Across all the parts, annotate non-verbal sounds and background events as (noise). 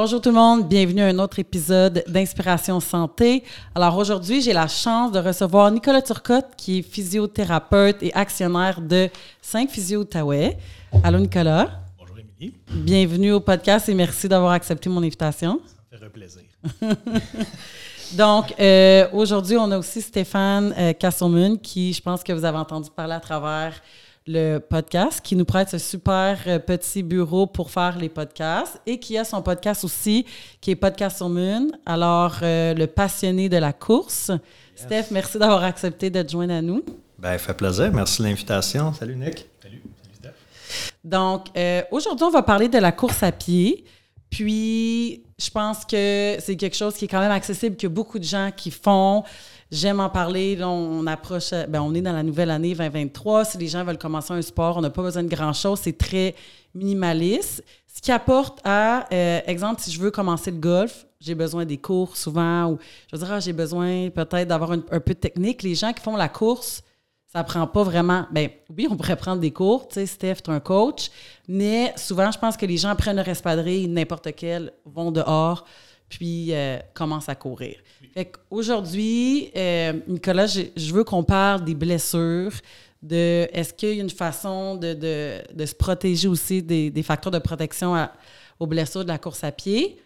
Bonjour tout le monde, bienvenue à un autre épisode d'Inspiration Santé. Alors aujourd'hui, j'ai la chance de recevoir Nicolas Turcotte, qui est physiothérapeute et actionnaire de 5 Physio Outaouais. Allô Nicolas. Bonjour Émilie. Bienvenue au podcast et merci d'avoir accepté mon invitation. Ça me fait un plaisir. (laughs) Donc, euh, aujourd'hui, on a aussi Stéphane euh, qui, je pense que vous avez entendu parler à travers le podcast, qui nous prête ce super euh, petit bureau pour faire les podcasts et qui a son podcast aussi, qui est Podcast sur Moon. Alors, euh, le passionné de la course. Steph, merci d'avoir accepté de te joindre à nous. Ben, fait plaisir. Merci de l'invitation. Salut, Nick. Salut. Salut, Steph. Donc, euh, aujourd'hui, on va parler de la course à pied. Puis, je pense que c'est quelque chose qui est quand même accessible, que beaucoup de gens qui font. J'aime en parler. On approche, ben, on est dans la nouvelle année 2023. Si les gens veulent commencer un sport, on n'a pas besoin de grand-chose. C'est très minimaliste. Ce qui apporte à, euh, exemple, si je veux commencer le golf, j'ai besoin des cours souvent, ou je veux dire, ah, j'ai besoin peut-être d'avoir un, peu de technique. Les gens qui font la course, ça prend pas vraiment. Ben oui, on pourrait prendre des cours, tu sais, Steph, tu es un coach, mais souvent, je pense que les gens prennent leur espadrille, n'importe quel, vont dehors, puis euh, commencent à courir. Fait qu'aujourd'hui, euh, Nicolas, je, veux qu'on parle des blessures, de est-ce qu'il y a une façon de, se protéger aussi des, facteurs de protection aux blessures de la course à pied?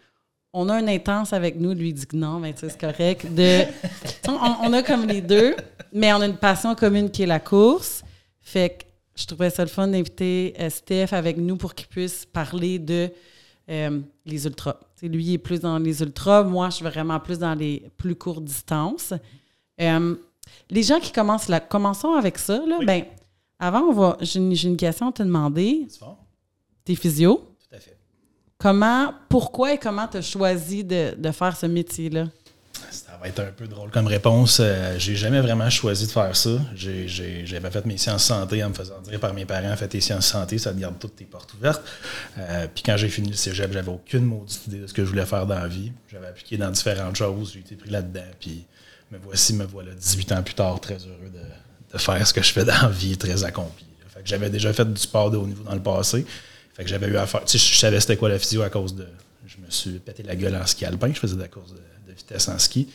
On a un intense avec nous, lui dit que non, mais c'est correct. (laughs) On, on, a comme les deux, mais on a une passion commune qui est la course. Fait que je trouvais ça le fun d'inviter euh, Steph avec nous pour qu'il puisse parler de euh, les ultras. lui, il est plus dans les ultras. Moi, je suis vraiment plus dans les plus courtes distances. Euh, les gens qui commencent là, commençons avec ça. Là, ben, avant, on va, j'ai, une, question à te demander. T'es physio? Tout à fait. Comment, pourquoi et comment tu as choisi de, de faire ce métier-là? Ça va être un peu drôle comme réponse. Euh, j'ai jamais vraiment choisi de faire ça. J'avais fait mes sciences santé en me faisant dire par mes parents fais tes sciences santé, ça te garde toutes tes portes ouvertes. Euh, puis quand j'ai fini le cégep, j'avais aucune maudite idée de ce que je voulais faire dans la vie. J'avais appliqué dans différentes choses, j'ai été pris là-dedans. Puis me voici, me voilà 18 ans plus tard, très heureux de, faire ce que je fais dans la vie, très accompli. Fait que j'avais déjà fait du sport de haut niveau dans le passé. Fait que j'avais eu à faire. Tu sais, je savais c'était quoi la physio à cause de. Je me suis pété la gueule en ski alpin. Je faisais de la course de vitesse en ski.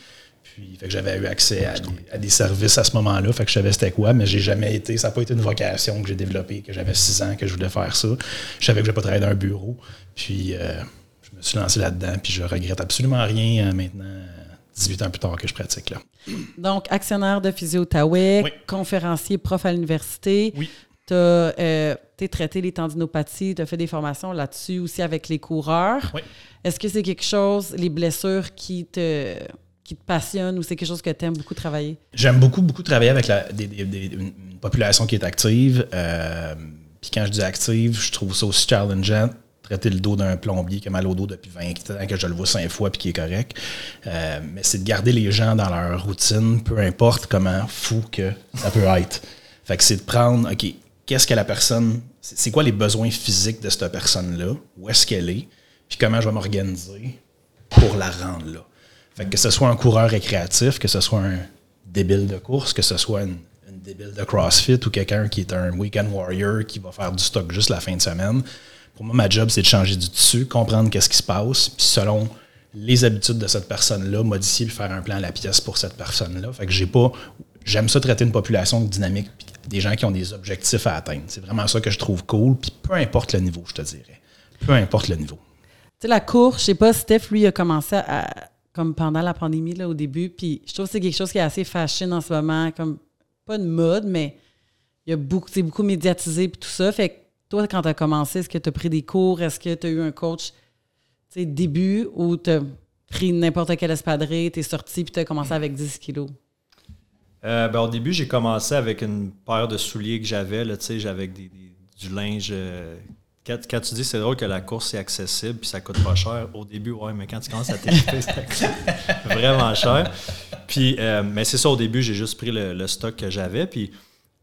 Puis, fait que j'avais eu accès à des, services à ce moment-là. Fait que je savais c'était quoi, mais j'ai jamais été. Ça n'a pas été une vocation que j'ai développée, que j'avais six ans, que je voulais faire ça. Je savais que je n'allais pas travailler dans un bureau. Puis, euh, je me suis lancé là-dedans. Puis, je regrette absolument rien euh, maintenant. 18 ans plus tard que je pratique là. Donc, actionnaire de Physio Outaouais, conférencier, prof à l'université. Oui. Tu as euh, traité les tendinopathies, tu as fait des formations là-dessus aussi avec les coureurs. Oui. Est-ce que c'est quelque chose, les blessures qui te qui te passionne ou c'est quelque chose que tu aimes beaucoup travailler? J'aime beaucoup, beaucoup travailler avec la, une population qui est active. Euh, puis quand je dis active, je trouve ça aussi challengeant. Traiter le dos d'un plombier qui a mal au dos depuis 20 ans, que je le vois cinq fois puis qui est correct. Euh, mais c'est de garder les gens dans leur routine, peu importe comment fou que ça peut être. Fait que c'est de prendre, OK, qu'est-ce que la personne, c'est quoi les besoins physiques de cette personne-là? Où est-ce qu'elle est? Puis comment je vais m'organiser pour la rendre là? que ce soit un coureur récréatif, que ce soit un débile de course, que ce soit une, débile de CrossFit ou quelqu'un qui est un weekend warrior qui va faire du stock juste la fin de semaine. Pour moi, ma job, c'est de changer du tissu, comprendre qu'est-ce qui se passe, puis selon les habitudes de cette personne-là, modifier faire un plan à la pièce pour cette personne-là. Fait que j'ai pas. J'aime ça traiter une population dynamique, des gens qui ont des objectifs à atteindre. C'est vraiment ça que je trouve cool, puis peu importe le niveau, je te dirais. Peu importe le niveau. Tu sais, la course, je sais pas, Steph, lui, a commencé comme pendant la pandémie là, au début. Puis je trouve que c'est quelque chose qui est assez fashion en ce moment, comme pas une mode, mais il y a beaucoup, c'est beaucoup médiatisé et tout ça. Fait que toi, quand tu as commencé, est-ce que tu as pris des cours? Est-ce que tu as eu un coach début ou tu as pris n'importe quel espadrille, tu es sorti puis tu as commencé avec 10 kilos? Euh, ben, au début, j'ai commencé avec une paire de souliers que j'avais. J'avais du linge euh, quand, tu dis c'est drôle que la course est accessible puis ça coûte pas cher, au début, ouais, mais quand tu commences à t'équiper, c'est (laughs) vraiment cher. Puis, euh, mais c'est ça, au début, j'ai juste pris le, stock que j'avais. Puis,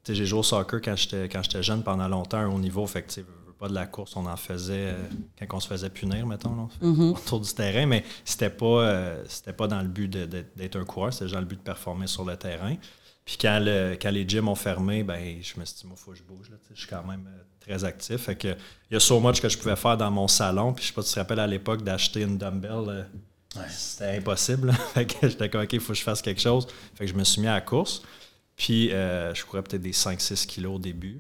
j'ai joué au soccer quand j'étais, quand j'étais jeune pendant longtemps, au niveau. Fait que, pas de la course, on en faisait euh, quand on se faisait punir, mettons, mm-hmm. (laughs) autour du terrain. Mais c'était pas, euh, c'était pas dans le but d'être un coureur, c'était dans le but de performer sur le terrain. Puis quand, le, quand les gyms ont fermé, ben, je me suis dit, moi, il faut que je bouge. Là, je suis quand même euh, très actif. Fait que, il y a so much que je pouvais faire dans mon salon. Puis je sais pas si tu te rappelles à l'époque d'acheter une dumbbell. C'était impossible. (laughs) fait que j'étais comme, OK, il faut que je fasse quelque chose. Fait que je me suis mis à la course. Puis euh, je courais peut-être des 5-6 kilos au début.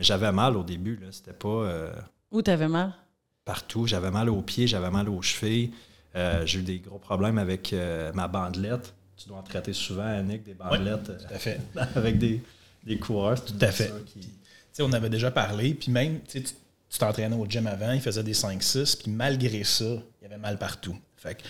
Mais j'avais mal au début. là. C'était pas euh, Où t'avais mal? partout. J'avais mal aux pieds, j'avais mal aux chevilles. Euh, j'ai eu des gros problèmes avec euh, ma bandelette. Tu dois en traiter souvent, Annick, des bandelettes Tout à fait. (laughs) avec des, des coureurs. Tout à fait. qui- on avait déjà parlé, puis même, tu tu t'entraînais au gym avant, il faisait des 5-6, puis malgré ça, il y avait mal partout. Fait que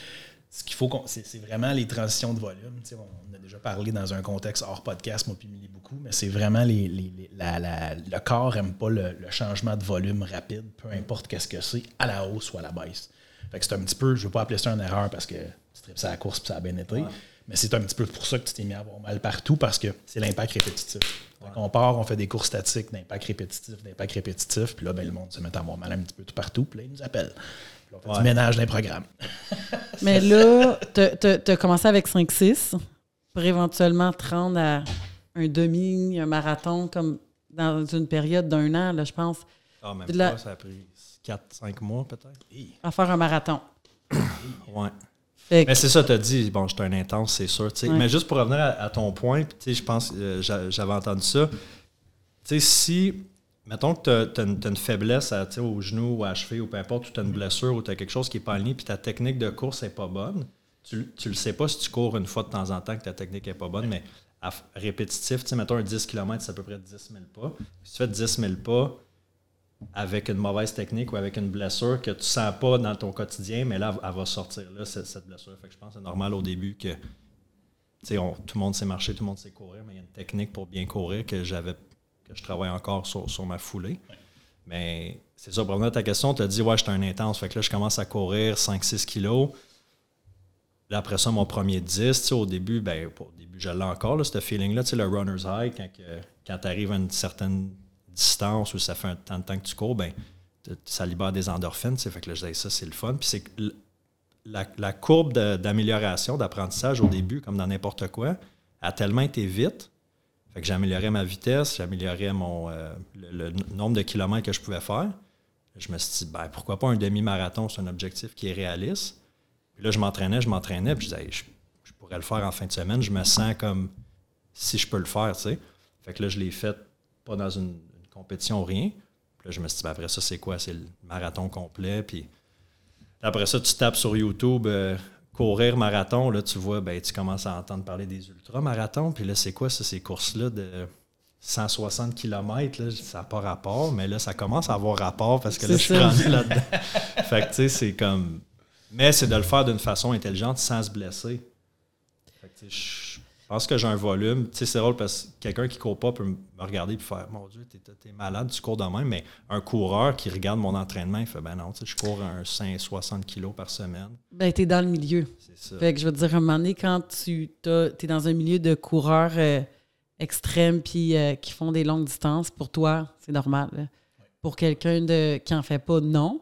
ce qu'il faut, c'est c'est vraiment les transitions de volume. On a déjà parlé dans un contexte hors podcast, moi puis beaucoup, mais c'est vraiment les, les- les- la- la- le corps n'aime pas le, le changement de volume rapide, peu importe qu'est-ce que c'est, à la hausse ou à la baisse. Fait que c'est un petit peu, je veux pas appeler ça une erreur parce que tu tripes ça à la course puis ça a bien été, mais c'est un petit peu pour ça que tu t'es mis à avoir mal partout parce que c'est l'impact répétitif. Fait qu'on part, on fait des cours statiques d'impact répétitif, d'impact répétitif, puis là, ben, le monde se met à avoir mal un petit peu tout partout, puis là, ils nous appellent. Là, Ouais. du ménage dans les programmes. (laughs) Mais là, t'as t'as commencé avec 5-6 pour éventuellement te rendre à un demi, un marathon, comme dans une période d'un an, là, je pense, Ah, même pas, ça a pris 4-5 mois peut-être. à faire un marathon. (coughs) Ouais. Que- Mais c'est ça, tu as dit, bon, j'étais un intense, c'est sûr. tu. Ouais. Mais juste pour revenir à, à ton point, puis, tu sais, je pense, euh, j'a- j'avais entendu ça. Tu sais, si, mettons que tu as, une faiblesse à, au genou ou à la cheville ou peu importe, ou tu as une blessure ou tu as quelque chose qui n'est pas aligné, puis ta technique de course n'est pas bonne, tu, tu le sais pas si tu cours une fois de temps en temps que ta technique n'est pas bonne, mais à répétitif, tu sais, mettons un 10 km, c'est à peu près 10 000 pas. Si tu fais 10 000 pas, avec une mauvaise technique ou avec une blessure que tu sens pas dans ton quotidien, mais là, elle va sortir là, cette, cette blessure. Fait que je pense que c'est normal au début que tu sais, on- tout le monde sait marcher, tout le monde sait courir, mais il y a une technique pour bien courir que j'avais je travaille encore sur, sur ma foulée. Mais c'est ça, pour revenir à ta question, tu as dit ouais, j'étais un intense. Fait que là, je commence à courir 5-6 kilos. Là, après ça, mon premier 10, tu sais, au début, ben, au début, je l'ai encore, là, ce feeling-là, le runner's high, quand, quand tu arrives à une certaine distance ou ça fait un temps temps que tu cours, ben, ça libère des endorphines, fait que là, je disais, ça, c'est le fun. Puis c'est la, la courbe d'amélioration, d'apprentissage au début, comme dans n'importe quoi, a tellement été vite, fait que j'améliorais ma vitesse, j'améliorais mon, euh, le, nombre de kilomètres que je pouvais faire. Je me suis dit, ben, pourquoi pas un demi-marathon, c'est un objectif qui est réaliste. Puis là, je m'entraînais, je m'entraînais, puis je disais, je, pourrais le faire en fin de semaine. Je me sens comme si je peux le faire, tu sais. Fait que là, je l'ai fait pas dans une, une compétition ou rien. Puis là, je me suis dit, ben, après ça, c'est quoi? C'est le marathon complet. Puis après ça, tu tapes sur YouTube euh, courir marathon. Là, tu vois, ben, tu commences à entendre parler des ultramarathons. Puis là, c'est quoi ça, ces courses-là de 160 km? Là, ça n'a pas rapport, mais là, ça commence à avoir rapport parce que là, je suis rendu là-dedans. (laughs) fait que, tu sais, c'est comme. Mais c'est de le faire d'une façon intelligente sans se blesser. Fait que, tu sais, je pense que j'ai un volume. Tu sais, c'est drôle parce que quelqu'un qui court pas peut me regarder et faire Mon Dieu, t'es, t'es malade, tu cours de même. Mais un coureur qui regarde mon entraînement, il fait Ben non, tu sais, je cours un 5, 60 kilos par semaine. Ben, t'es dans le milieu. C'est ça. Fait que je veux te dire, à un moment donné, quand tu es dans un milieu de coureurs euh, extrêmes puis euh, qui font des longues distances, pour toi, c'est normal. Pour quelqu'un de qui en fait pas, non.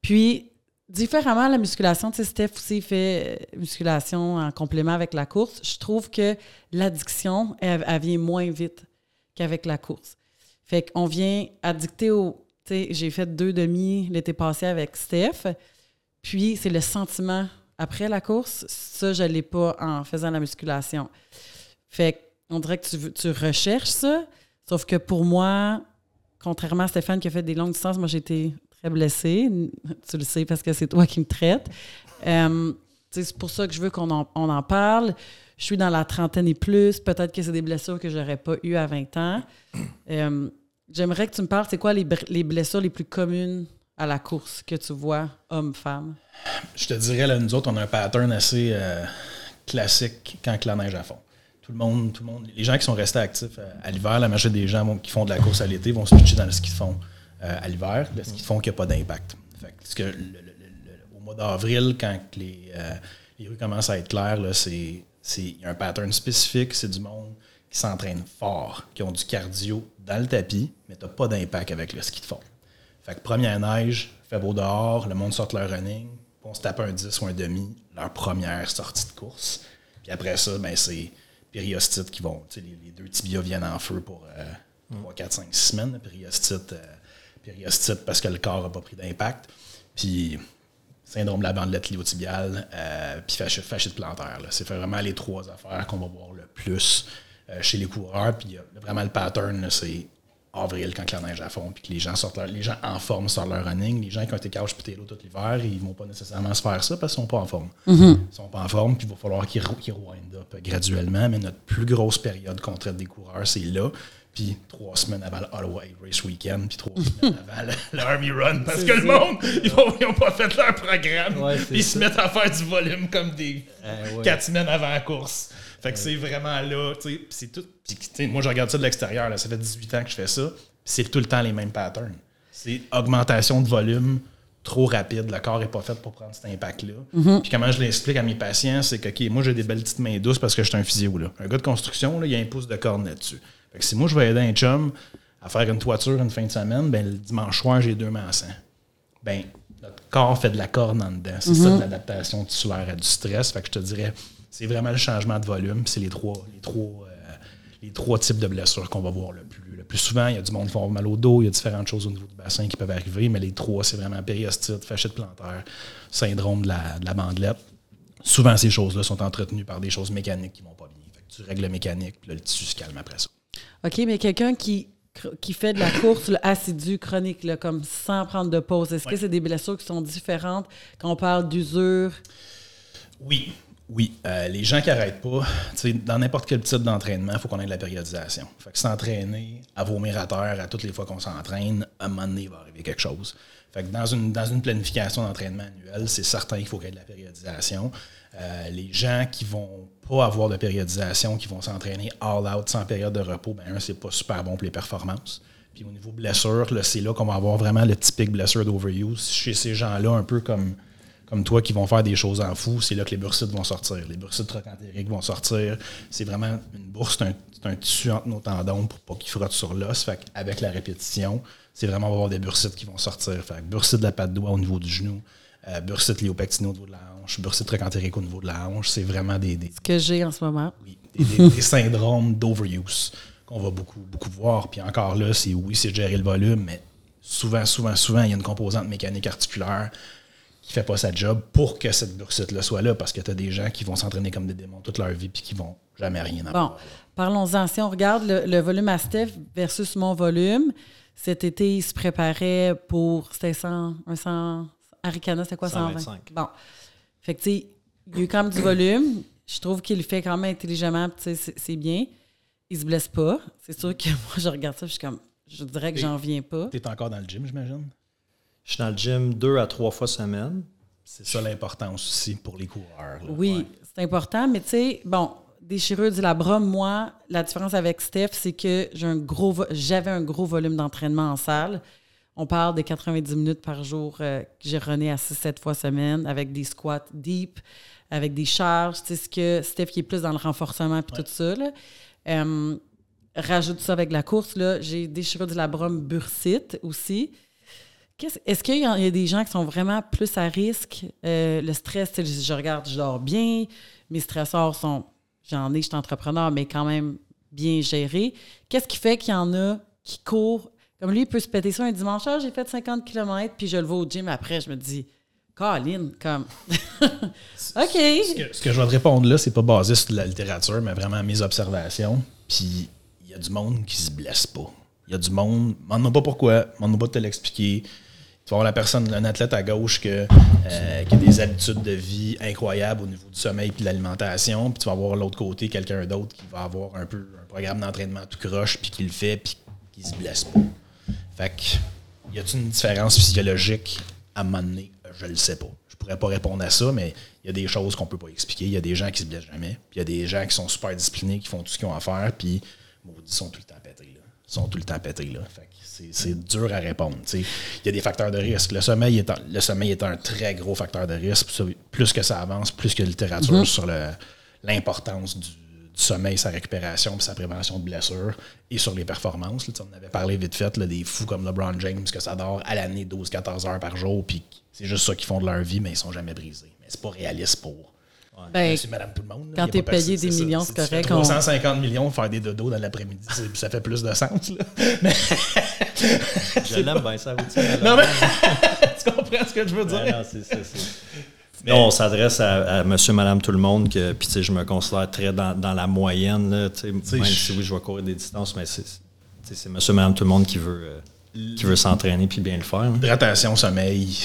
Puis, différemment à la musculation, tu sais, Steph aussi fait euh, musculation en complément avec la course. Je trouve que l'addiction, elle, vient moins vite qu'avec la course. Fait qu'on vient addicter au. Tu sais, j'ai fait deux demi l'été passé avec Steph. Puis, c'est le sentiment après la course. Ça, je l'ai pas en faisant la musculation. Fait qu'on dirait que tu, tu recherches ça. Sauf que pour moi, contrairement à Stéphane qui a fait des longues distances, moi, été très blessée. Tu le sais parce que c'est toi qui me traites. Euh, c'est pour ça que je veux qu'on en, parle. Je suis dans la trentaine et plus. Peut-être que c'est des blessures que j'aurais pas eues à 20 ans. Euh, J'aimerais que tu me parles, c'est quoi les, blessures les plus communes à la course que tu vois, homme-femme? Je te dirais, là, nous autres, on a un pattern assez euh, classique quand la neige à fond. Tout le monde, tout le monde, les gens qui sont restés actifs à l'hiver, la majorité des gens qui font de la course à l'été vont se pitcher dans ski de fond euh, à l'hiver, le ski de fond qui n'a pas d'impact. Parce que au mois d'avril, quand les, euh, les rues commencent à être claires, il y a un pattern spécifique, c'est du monde qui s'entraîne fort, qui ont du cardio dans le tapis, mais tu n'as pas d'impact avec le ski de fond. Fait que première neige, fait beau dehors, le monde sort leur running, on se tape un 10 ou un demi, leur première sortie de course. Puis après ça, ben c'est périostites qui vont, les, les deux tibias viennent en feu pour euh, 3, 4, 5, 6 semaines. Périostite, euh, périostite parce que le corps n'a pas pris d'impact. Puis syndrome de la bandelette iliotibiale, euh, puis fasci- fascite plantaire. C'est vraiment les trois affaires qu'on va voir le plus euh, chez les coureurs. Puis a vraiment le pattern, c'est avril quand la neige à fond, puis que les gens sortent leur- les gens en forme sortent leur running. Les gens qui ont été couch potato tout l'hiver, ils vont pas nécessairement se faire ça parce qu'ils sont pas en forme. Ils sont pas en forme, puis il va falloir qu'ils wind up graduellement. Mais notre plus grosse période qu'on traite des coureurs, c'est là. Puis trois semaines avant le Ottawa Race Weekend, puis trois (laughs) semaines avant le, le Army Run, parce que le monde, ils n'ont pas fait leur programme, Ouais, c'est puis ils se mettent à faire du volume comme des Eh ouais. quatre semaines avant la course. Fait que c'est vraiment là, tu sais, puis c'est tout. sais, moi, je regarde ça de l'extérieur, là, ça fait 18 ans que je fais ça, puis c'est tout le temps les mêmes patterns. C'est augmentation de volume trop rapide, le corps n'est pas fait pour prendre cet impact-là. Puis comment je l'explique à mes patients, c'est que, OK, moi, j'ai des belles petites mains douces parce que je suis un physio, là. Un gars de construction, là, il y a un pouce de corne là-dessus. Fait que si moi, je vais aider un chum à faire une toiture une fin de semaine, ben le dimanche soir, j'ai deux mains sang ben, notre corps fait de la corne en dedans. C'est ça de l'adaptation tissulaire à du stress. Fait que je te dirais, c'est vraiment le changement de volume. C'est les trois, les trois, euh, les trois types de blessures qu'on va voir le plus. Le plus souvent, il y a du monde qui va avoir mal au dos, il y a différentes choses au niveau du bassin qui peuvent arriver, mais les trois, c'est vraiment périostite, fascite plantaire, syndrome de la, de la bandelette. Souvent, ces choses-là sont entretenues par des choses mécaniques qui vont pas bien. Fait que tu règles le mécanique, puis là, le tissu se calme après ça. OK, mais quelqu'un qui, qui fait de la course là, assidue, chronique, là, comme sans prendre de pause, est-ce que c'est des blessures qui sont différentes quand on parle d'usure? Oui, oui. Euh, les gens qui n'arrêtent pas, dans n'importe quel type d'entraînement, il faut qu'on ait de la périodisation. Fait que s'entraîner à vomir à terre à toutes les fois qu'on s'entraîne, à un moment donné, il va arriver quelque chose. Fait que dans une, dans une planification d'entraînement annuelle, c'est certain qu'il faut qu'il y ait de la périodisation. Euh, les gens qui vont pas avoir de périodisation, qui vont s'entraîner all out sans période de repos, ben un, c'est pas super bon pour les performances. Puis au niveau blessure, c'est là qu'on va avoir vraiment le typique blessure d'overuse. Chez ces gens-là, un peu comme comme toi qui vont faire des choses en fou, c'est là que les bursites vont sortir. Les bursites trochanteriques vont sortir. C'est vraiment une bourse, c'est un, tissu entre nos tendons pour pas qu'il frotte sur l'os. Fait avec la répétition, c'est vraiment avoir des bursites qui vont sortir. Fait que bursite de la patte de doigt au niveau du genou, euh, bursite léopectinée au niveau de la hanche, bursite trochantérique au niveau de la hanche. C'est vraiment des, des, Ce que j'ai en ce moment. oui, des, des- des syndromes d'overuse qu'on va beaucoup, beaucoup voir. Puis encore là, c'est oui, c'est de gérer le volume, mais souvent, souvent, souvent, il y a une composante mécanique articulaire qui fait pas sa job pour que cette bursite-là soit là, parce que tu as des gens qui vont s'entraîner comme des démons toute leur vie puis qui vont jamais rien Bon, avoir. parlons-en. Si on regarde le, le volume à Steph versus mon volume, cet été, il se préparait pour. C'était 100, un 100. Aricana, c'était quoi 120? 125. Bon. Fait que, tu sais, il y a eu quand même du volume. Je trouve qu'il le fait quand même intelligemment, tu sais, c'est- c'est bien. Il se blesse pas. C'est sûr que (laughs) moi, je regarde ça, je suis comme. Je dirais que j'en reviens pas. Tu es encore dans le gym, j'imagine? Je suis dans le gym deux à trois fois semaine. C'est ça l'importance aussi pour les coureurs. là. Oui, Ouais. c'est important, mais tu sais, bon, déchirure du labrum, moi, la différence avec Steph, c'est que j'ai un gros j'avais un gros volume d'entraînement en salle. On parle de 90 minutes par jour euh, que j'ai rené à 6-7 fois semaine avec des squats deep, avec des charges. Tu sais, ce que Steph qui est plus dans le renforcement puis tout ça. Là. Euh, rajoute ça avec la course. Là, j'ai déchirure du labrum bursite aussi. Qu'est-ce- Est-ce qu'il y, a il y a des gens qui sont vraiment plus à risque? Euh, le stress, tu sais, je, je regarde, je dors bien. Mes stressors sont, j'en ai, je suis entrepreneur, mais quand même bien gérés. Qu'est-ce qui fait qu'il y en a qui courent? Comme lui, il peut se péter ça un dimanche, Ah, j'ai fait 50 km, puis je le vois au gym après, je me dis, Colin, comme. (laughs) OK. Ce que, je vais te répondre là, c'est pas basé sur de la littérature, mais vraiment mes observations. Puis il y a du monde qui se blesse pas. Il y a du monde, demande-moi pas pourquoi, demande-moi pas de te l'expliquer. Tu vas avoir la personne, un athlète à gauche euh, qui a des habitudes de vie incroyables au niveau du sommeil et de l'alimentation. Puis tu vas avoir l'autre côté quelqu'un d'autre qui va avoir un peu un programme d'entraînement tout croche, puis qui le fait, puis qui se blesse pas. Fait que, y a-t-il une différence physiologique à un moment donné? Je le sais pas. Je pourrais pas répondre à ça, mais il y a des choses qu'on peut pas expliquer. Il y a des gens qui se blessent jamais. Puis il y a des gens qui sont super disciplinés, qui font tout ce qu'ils ont à faire, puis maudits, sont tout le temps pétés. Là. Ils sont tout le temps pétés. Là. Fait que c'est, c'est dur à répondre. Il y a des facteurs de risque. Le sommeil est un, le sommeil est un très gros facteur de risque. Plus que ça avance, plus que la littérature sur le- l'importance du sommeil, sa récupération puis sa prévention de blessures et sur les performances. là. Tu on avait parlé vite fait là, des fous comme LeBron James que ça dort à l'année 12-14 heures par jour puis c'est juste ça qu'ils font de leur vie, mais ils sont jamais brisés. Mais c'est pas réaliste pour Ben, c'est madame tout le monde. là. quand pas personne- payé des millions, c'est tu correct, on- 350 millions, faire des dodos dans l'après-midi, ça fait plus de sens. Là. (laughs) Je l'aime bien, ça routine. Non, mais (laughs) tu comprends ce que je veux dire? Ouais, non, c'est ça, Non, on s'adresse à, à monsieur, madame, tout le monde, que, puis tu sais, je me considère très dans, dans la moyenne, là, tu sais, même je- si oui, je vais courir des distances, mais c'est, c'est monsieur, madame, tout le monde qui veut, euh, qui veut s'entraîner puis bien le faire. là. Hydratation, sommeil,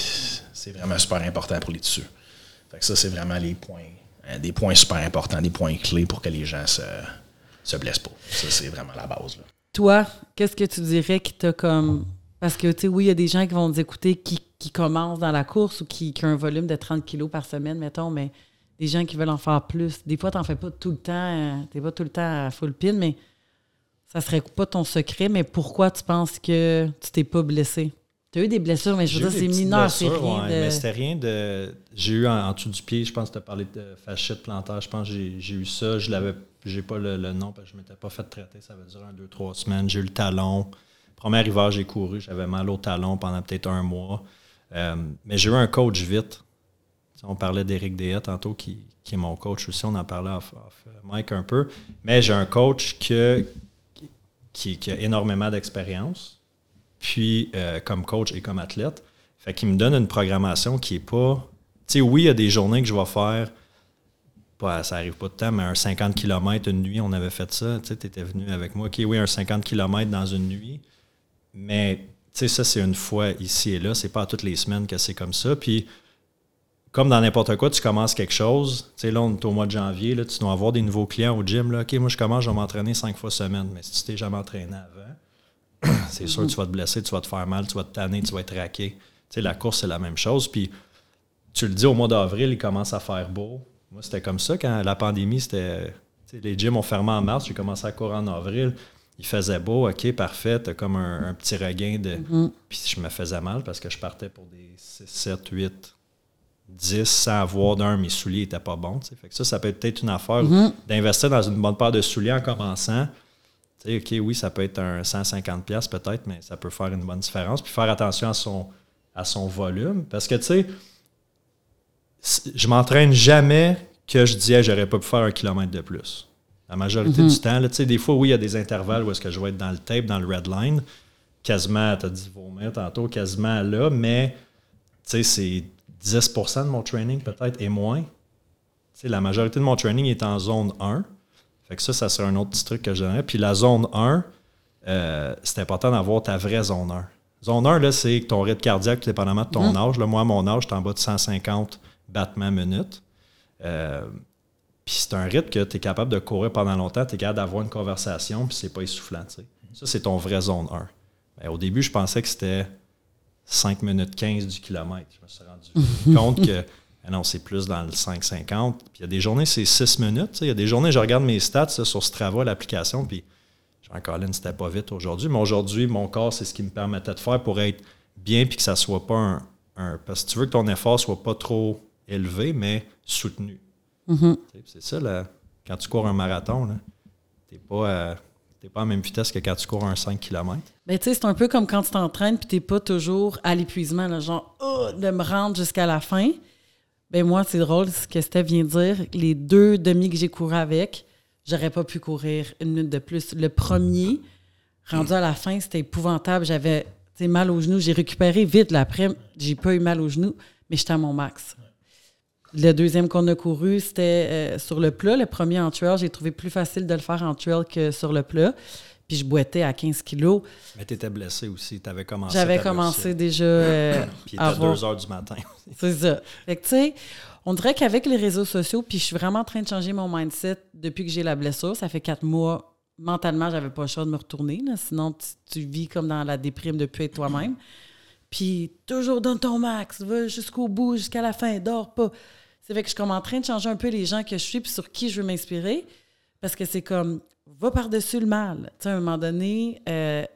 c'est vraiment super important pour les tissus. Fait que ça, c'est vraiment les points, hein, des points super importants, des points clés pour que les gens se, se blessent pas. Ça, c'est vraiment la base. Là. Toi, qu'est-ce que tu dirais qui t'a comme. Parce que, tu sais, oui, il y a des gens qui vont nous écouter qui, qui commencent dans la course ou qui, qui ont un volume de 30 kilos par semaine, mettons, mais des gens qui veulent en faire plus. Des fois, tu n'en fais pas tout le temps, euh, t'es pas tout le temps à full pin, mais ça serait pas ton secret. Mais pourquoi tu penses que tu t'es pas blessé? Tu as eu des blessures, mais je veux dire, c'est mineur, c'est rien ouais, de. Mais c'était rien de. J'ai eu en, en dessous du pied, je pense que tu as parlé de fasciite plantaire. Je pense que j'ai- j'ai eu ça. Je l'avais. J'ai pas le, le nom parce que je m'étais pas fait traiter. Ça veut dire un, deux, trois semaines. J'ai eu le talon. Premier hiver, j'ai couru. J'avais mal au talon pendant peut-être un mois. Euh, mais j'ai eu un coach vite. On parlait d'Éric Déa tantôt, qui, est mon coach aussi. On en parlait off, off mic un peu. Mais j'ai un coach qui, a énormément d'expérience puis euh, comme coach et comme athlète. Fait qu'il me donne une programmation qui est pas. Tu sais, oui, il y a des journées que je vais faire. Ça arrive pas de temps, mais un 50 km une nuit, on avait fait ça. Tu étais venu avec moi. OK, oui, un 50 km dans une nuit. Mais, tu sais, ça, c'est une fois ici et là. C'est pas toutes les semaines que c'est comme ça. Puis, comme dans n'importe quoi, tu commences quelque chose. Tu sais, là, on est au mois de janvier. Là, tu dois avoir des nouveaux clients au gym. Là. OK, moi, je commence, je vais m'entraîner cinq fois semaine. Mais si tu t'es jamais entraîné avant, (coughs) c'est sûr que tu vas te blesser, tu vas te faire mal, tu vas te tanner, tu vas être raqué. Tu sais, la course, c'est la même chose. Puis, tu le dis, au mois d'avril, il commence à faire beau. Moi, c'était comme ça quand la pandémie, c'était. Les gyms ont fermé en mars, j'ai commencé à courir en avril. Il faisait beau, OK, parfait, t'as comme un, un petit regain de. Puis je me faisais mal parce que je partais pour des 6, 7, 8, 10 sans avoir d'un, mes souliers n'étaient pas bons. Fait que ça, ça peut être peut-être une affaire d'investir dans une bonne paire de souliers en commençant. Tu sais, OK, oui, ça peut être un 150$ piastres peut-être, mais ça peut faire une bonne différence. Puis faire attention à son, à son volume. Parce que, tu sais, je m'entraîne jamais que je disais j'aurais pas pu faire un kilomètre de plus. La majorité du temps, là, des fois, oui, il y a des intervalles où est-ce que je vais être dans le tape, dans le red line, quasiment, tu as dit vomir tantôt, quasiment là, mais c'est 10% de mon training peut-être et moins. La majorité de mon training est en zone 1. Fait que ça, ça serait un autre petit truc que j'aimerais. Puis la zone 1, euh, c'est important d'avoir ta vraie zone 1. Zone 1, là, c'est ton rythme cardiaque, dépendamment de ton âge. Là, moi, à mon âge, je suis en bas de 150 battements minute. Euh, puis c'est un rythme que tu es capable de courir pendant longtemps, tu es capable d'avoir une conversation, puis c'est pas essoufflant. Ça, c'est ton vrai zone 1. Ben, au début, je pensais que c'était 5 minutes 15 du kilomètre. Je me suis rendu (laughs) compte que non, c'est plus dans le 5,50. Puis il y a des journées, c'est 6 minutes. Il y a des journées, je regarde mes stats là, sur Strava, l'application, puis Jean-Colin, c'était pas vite aujourd'hui. Mais aujourd'hui, mon corps, c'est ce qui me permettait de faire pour être bien puis que ça soit pas un, un- Parce que tu veux que ton effort soit pas trop élevé, mais soutenu. Tu sais, C'est ça, là, quand tu cours un marathon, tu n'es pas, euh, t'es pas à la même vitesse que quand tu cours un 5 km. Ben, tu c'est un peu comme quand tu t'entraînes puis t'es pas toujours à l'épuisement, genre, oh, de me rendre jusqu'à la fin. Ben, moi, c'est drôle ce que Steph vient de dire. Les deux demi que j'ai couru avec, j'aurais pas pu courir une minute de plus. Le premier, rendu à la fin, c'était épouvantable. J'avais, tu mal aux genoux. J'ai récupéré vite l'après. J'ai pas eu mal aux genoux, mais j'étais à mon max. Le deuxième qu'on a couru, c'était euh, sur le plat. Le premier en trail, j'ai trouvé plus facile de le faire en trail que sur le plat. Puis je boitais à 15 kilos. Mais tu étais blessé aussi. Tu avais commencé. J'avais commencé déjà euh, (laughs) Puis il à était avoir- 2 heures du matin. (laughs) C'est ça. Fait que, tu sais, on dirait qu'avec les réseaux sociaux, puis je suis vraiment en train de changer mon mindset depuis que j'ai la blessure. Ça fait quatre mois. Mentalement, j'avais pas le choix de me retourner. là. Sinon, tu, tu vis comme dans la déprime de plus être toi-même. Puis toujours donne ton max. Va jusqu'au bout, jusqu'à la fin. Dors pas. C'est fait que je suis comme en train de changer un peu les gens que je suis puis sur qui je veux m'inspirer. Parce que c'est comme, va par-dessus le mal. Tu sais, à un moment donné, euh, tu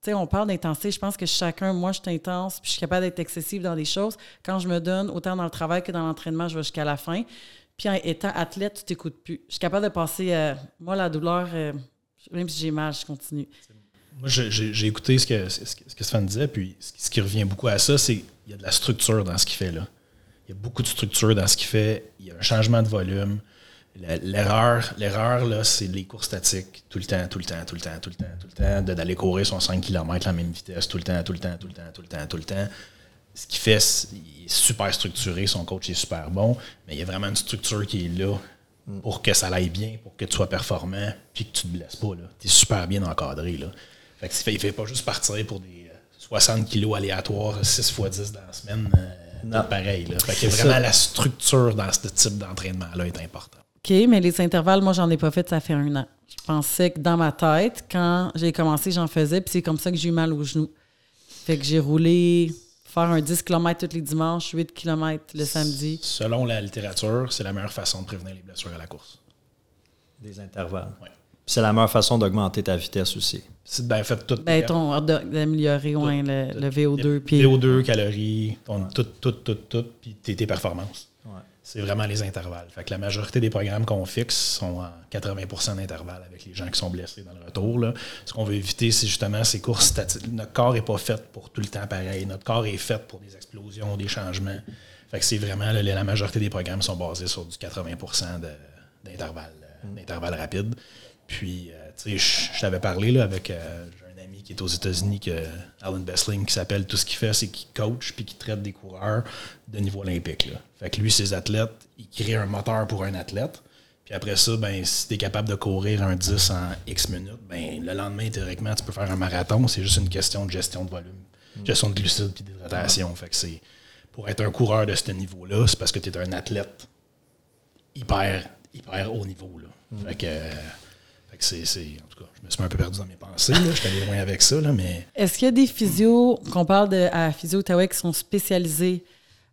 sais, on parle d'intensité. Je pense que chacun, moi, je suis intense, puis je suis capable d'être excessive dans des choses. Quand je me donne, autant dans le travail que dans l'entraînement, je vais jusqu'à la fin. Puis en étant athlète, tu t'écoutes plus. Je suis capable de passer, euh, moi, la douleur, euh, même si j'ai mal, je continue. Moi, j'ai- écouté ce que, ce que, disait, puis ce qui- revient beaucoup à ça, c'est qu'il y a de la structure dans ce qu'il fait là. Il y a beaucoup de structure dans ce qu'il fait. Il y a un changement de volume. L'erreur, l'erreur, là, c'est les cours statiques, tout le temps, tout le temps, tout le temps, tout le temps, tout le temps, d'aller courir son 5 km à la même vitesse, tout le temps, tout le temps, tout le temps, tout le temps, tout le temps. Ce qu'il fait, il est super structuré, son coach est super bon, mais il y a vraiment une structure qui est là pour que ça aille bien, pour que tu sois performant, puis que tu te blesses pas. Tu es super bien encadré. Là. Fait que, il ne fait pas juste partir pour des 60 kilos aléatoires, 6 x 10 dans la semaine. non. Pareil. Là. Fait que vraiment, la structure dans ce type d'entraînement-là est importante. OK, mais les intervalles, moi, j'en ai pas fait, ça fait un an. Je pensais que dans ma tête, quand j'ai commencé, j'en faisais, puis c'est comme ça que j'ai eu mal aux genoux. Fait que j'ai roulé faire un 10 km tous les dimanches, 8 km le samedi. Selon la littérature, c'est la meilleure façon de prévenir les blessures à la course. Des intervalles. Oui. C'est la meilleure façon d'augmenter ta vitesse aussi. C'est ben, fait tout. Ben, ton, d'améliorer le, VO2. Puis... VO2, calories, tout, tout, tout, tout, puis tes performances c'est vraiment les intervalles. Fait que la majorité des programmes qu'on fixe sont en 80% d'intervalles avec les gens qui sont blessés dans le retour. Là. Ce qu'on veut éviter, c'est justement ces courses statiques. Notre corps n'est pas fait pour tout le temps pareil. Notre corps est fait pour des explosions, des changements. Fait que c'est vraiment, la majorité des programmes sont basés sur du 80 d'intervalles, mm. d'intervalles rapides. Puis, euh, tu sais, je t'avais parlé là, avec euh, qui est aux États-Unis, que Alan Bessling, qui s'appelle Tout ce qu'il fait, c'est qu'il coach puis qu'il traite des coureurs de niveau olympique. Là. Fait que lui, ses athlètes, il crée un moteur pour un athlète. Puis après ça, ben, si tu es capable de courir un 10 en X minutes, ben, le lendemain, théoriquement, tu peux faire un marathon. C'est juste une question de gestion de volume, mm. gestion de glucides puis d'hydratation. Fait que c'est pour être un coureur de ce niveau-là, c'est parce que tu es un athlète hyper, hyper haut niveau. Là. Mm. Fait que c'est, en tout cas, je me suis un peu perdu dans mes pensées. Je suis allé loin avec ça. Là, mais... Est-ce qu'il y a des physios, qu'on parle de, à Physio Outaouais, qui sont spécialisés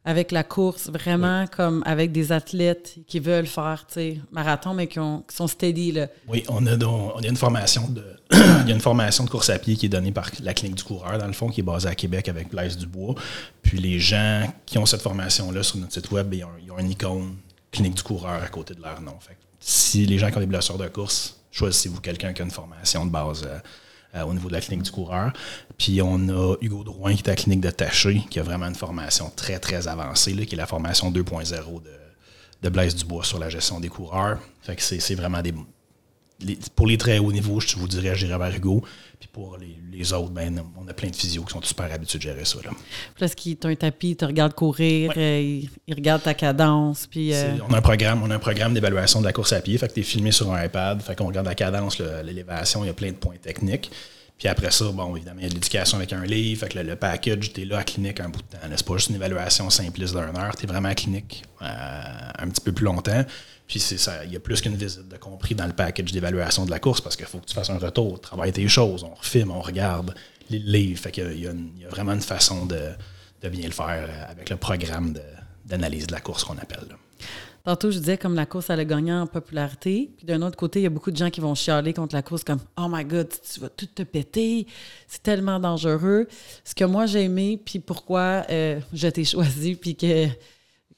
avec la course, vraiment comme avec des athlètes qui veulent faire marathon, mais qui, sont steady? Là? Oui, on a, on a une formation de. (clears throat) il y a une formation de course à pied qui est donnée par la clinique du coureur, dans le fond, qui est basée à Québec avec Blaise Dubois. Puis les gens qui ont cette formation-là sur notre site web, ils ont, ils ont une icône clinique du coureur à côté de leur nom. Fait si les gens qui ont des blessures de course choisissez-vous quelqu'un qui a une formation de base euh, euh, au niveau de la clinique du coureur. Puis on a Hugo Drouin qui est à la clinique de Taché, qui a vraiment une formation très, très avancée, qui est la formation 2.0 de, de Blaise Dubois sur la gestion des coureurs. Fait que c'est vraiment des. pour les très hauts niveaux, je vous dirais, j'irais vers Hugo. Puis pour les, autres, ben, on a plein de physios qui sont super habitués de gérer ça. Là. Parce qu'ils t'ont un tapis, ils te regardent courir, euh, ils, regardent ta cadence. Puis, euh, On a un programme, on a un programme d'évaluation de la course à pied. Fait que tu es filmé sur un iPad. Fait qu'on regarde la cadence, l'élévation, il y a plein de points techniques. Puis après ça, bon, évidemment, il y a de l'éducation avec un livre. Fait que le, package, tu es là à clinique un bout de temps. C'est pas? Juste une évaluation simpliste d'une heure. Tu es vraiment à clinique euh, un petit peu plus longtemps. Puis ça, il y a plus qu'une visite de compris dans le package d'évaluation de la course parce qu'il faut que tu fasses un retour, travailler tes choses, on refilme, on regarde les livres. Fait qu'il y, a, vraiment une façon de, bien le faire euh, avec le programme d'analyse de, la course qu'on appelle. Tantôt, je disais comme la course, elle a gagné en popularité. Puis d'un autre côté, il y a beaucoup de gens qui vont chialer contre la course comme Oh my God, tu vas tout te péter, c'est tellement dangereux. Ce que moi j'ai aimé, puis pourquoi euh, je t'ai (laughs) choisi, puis que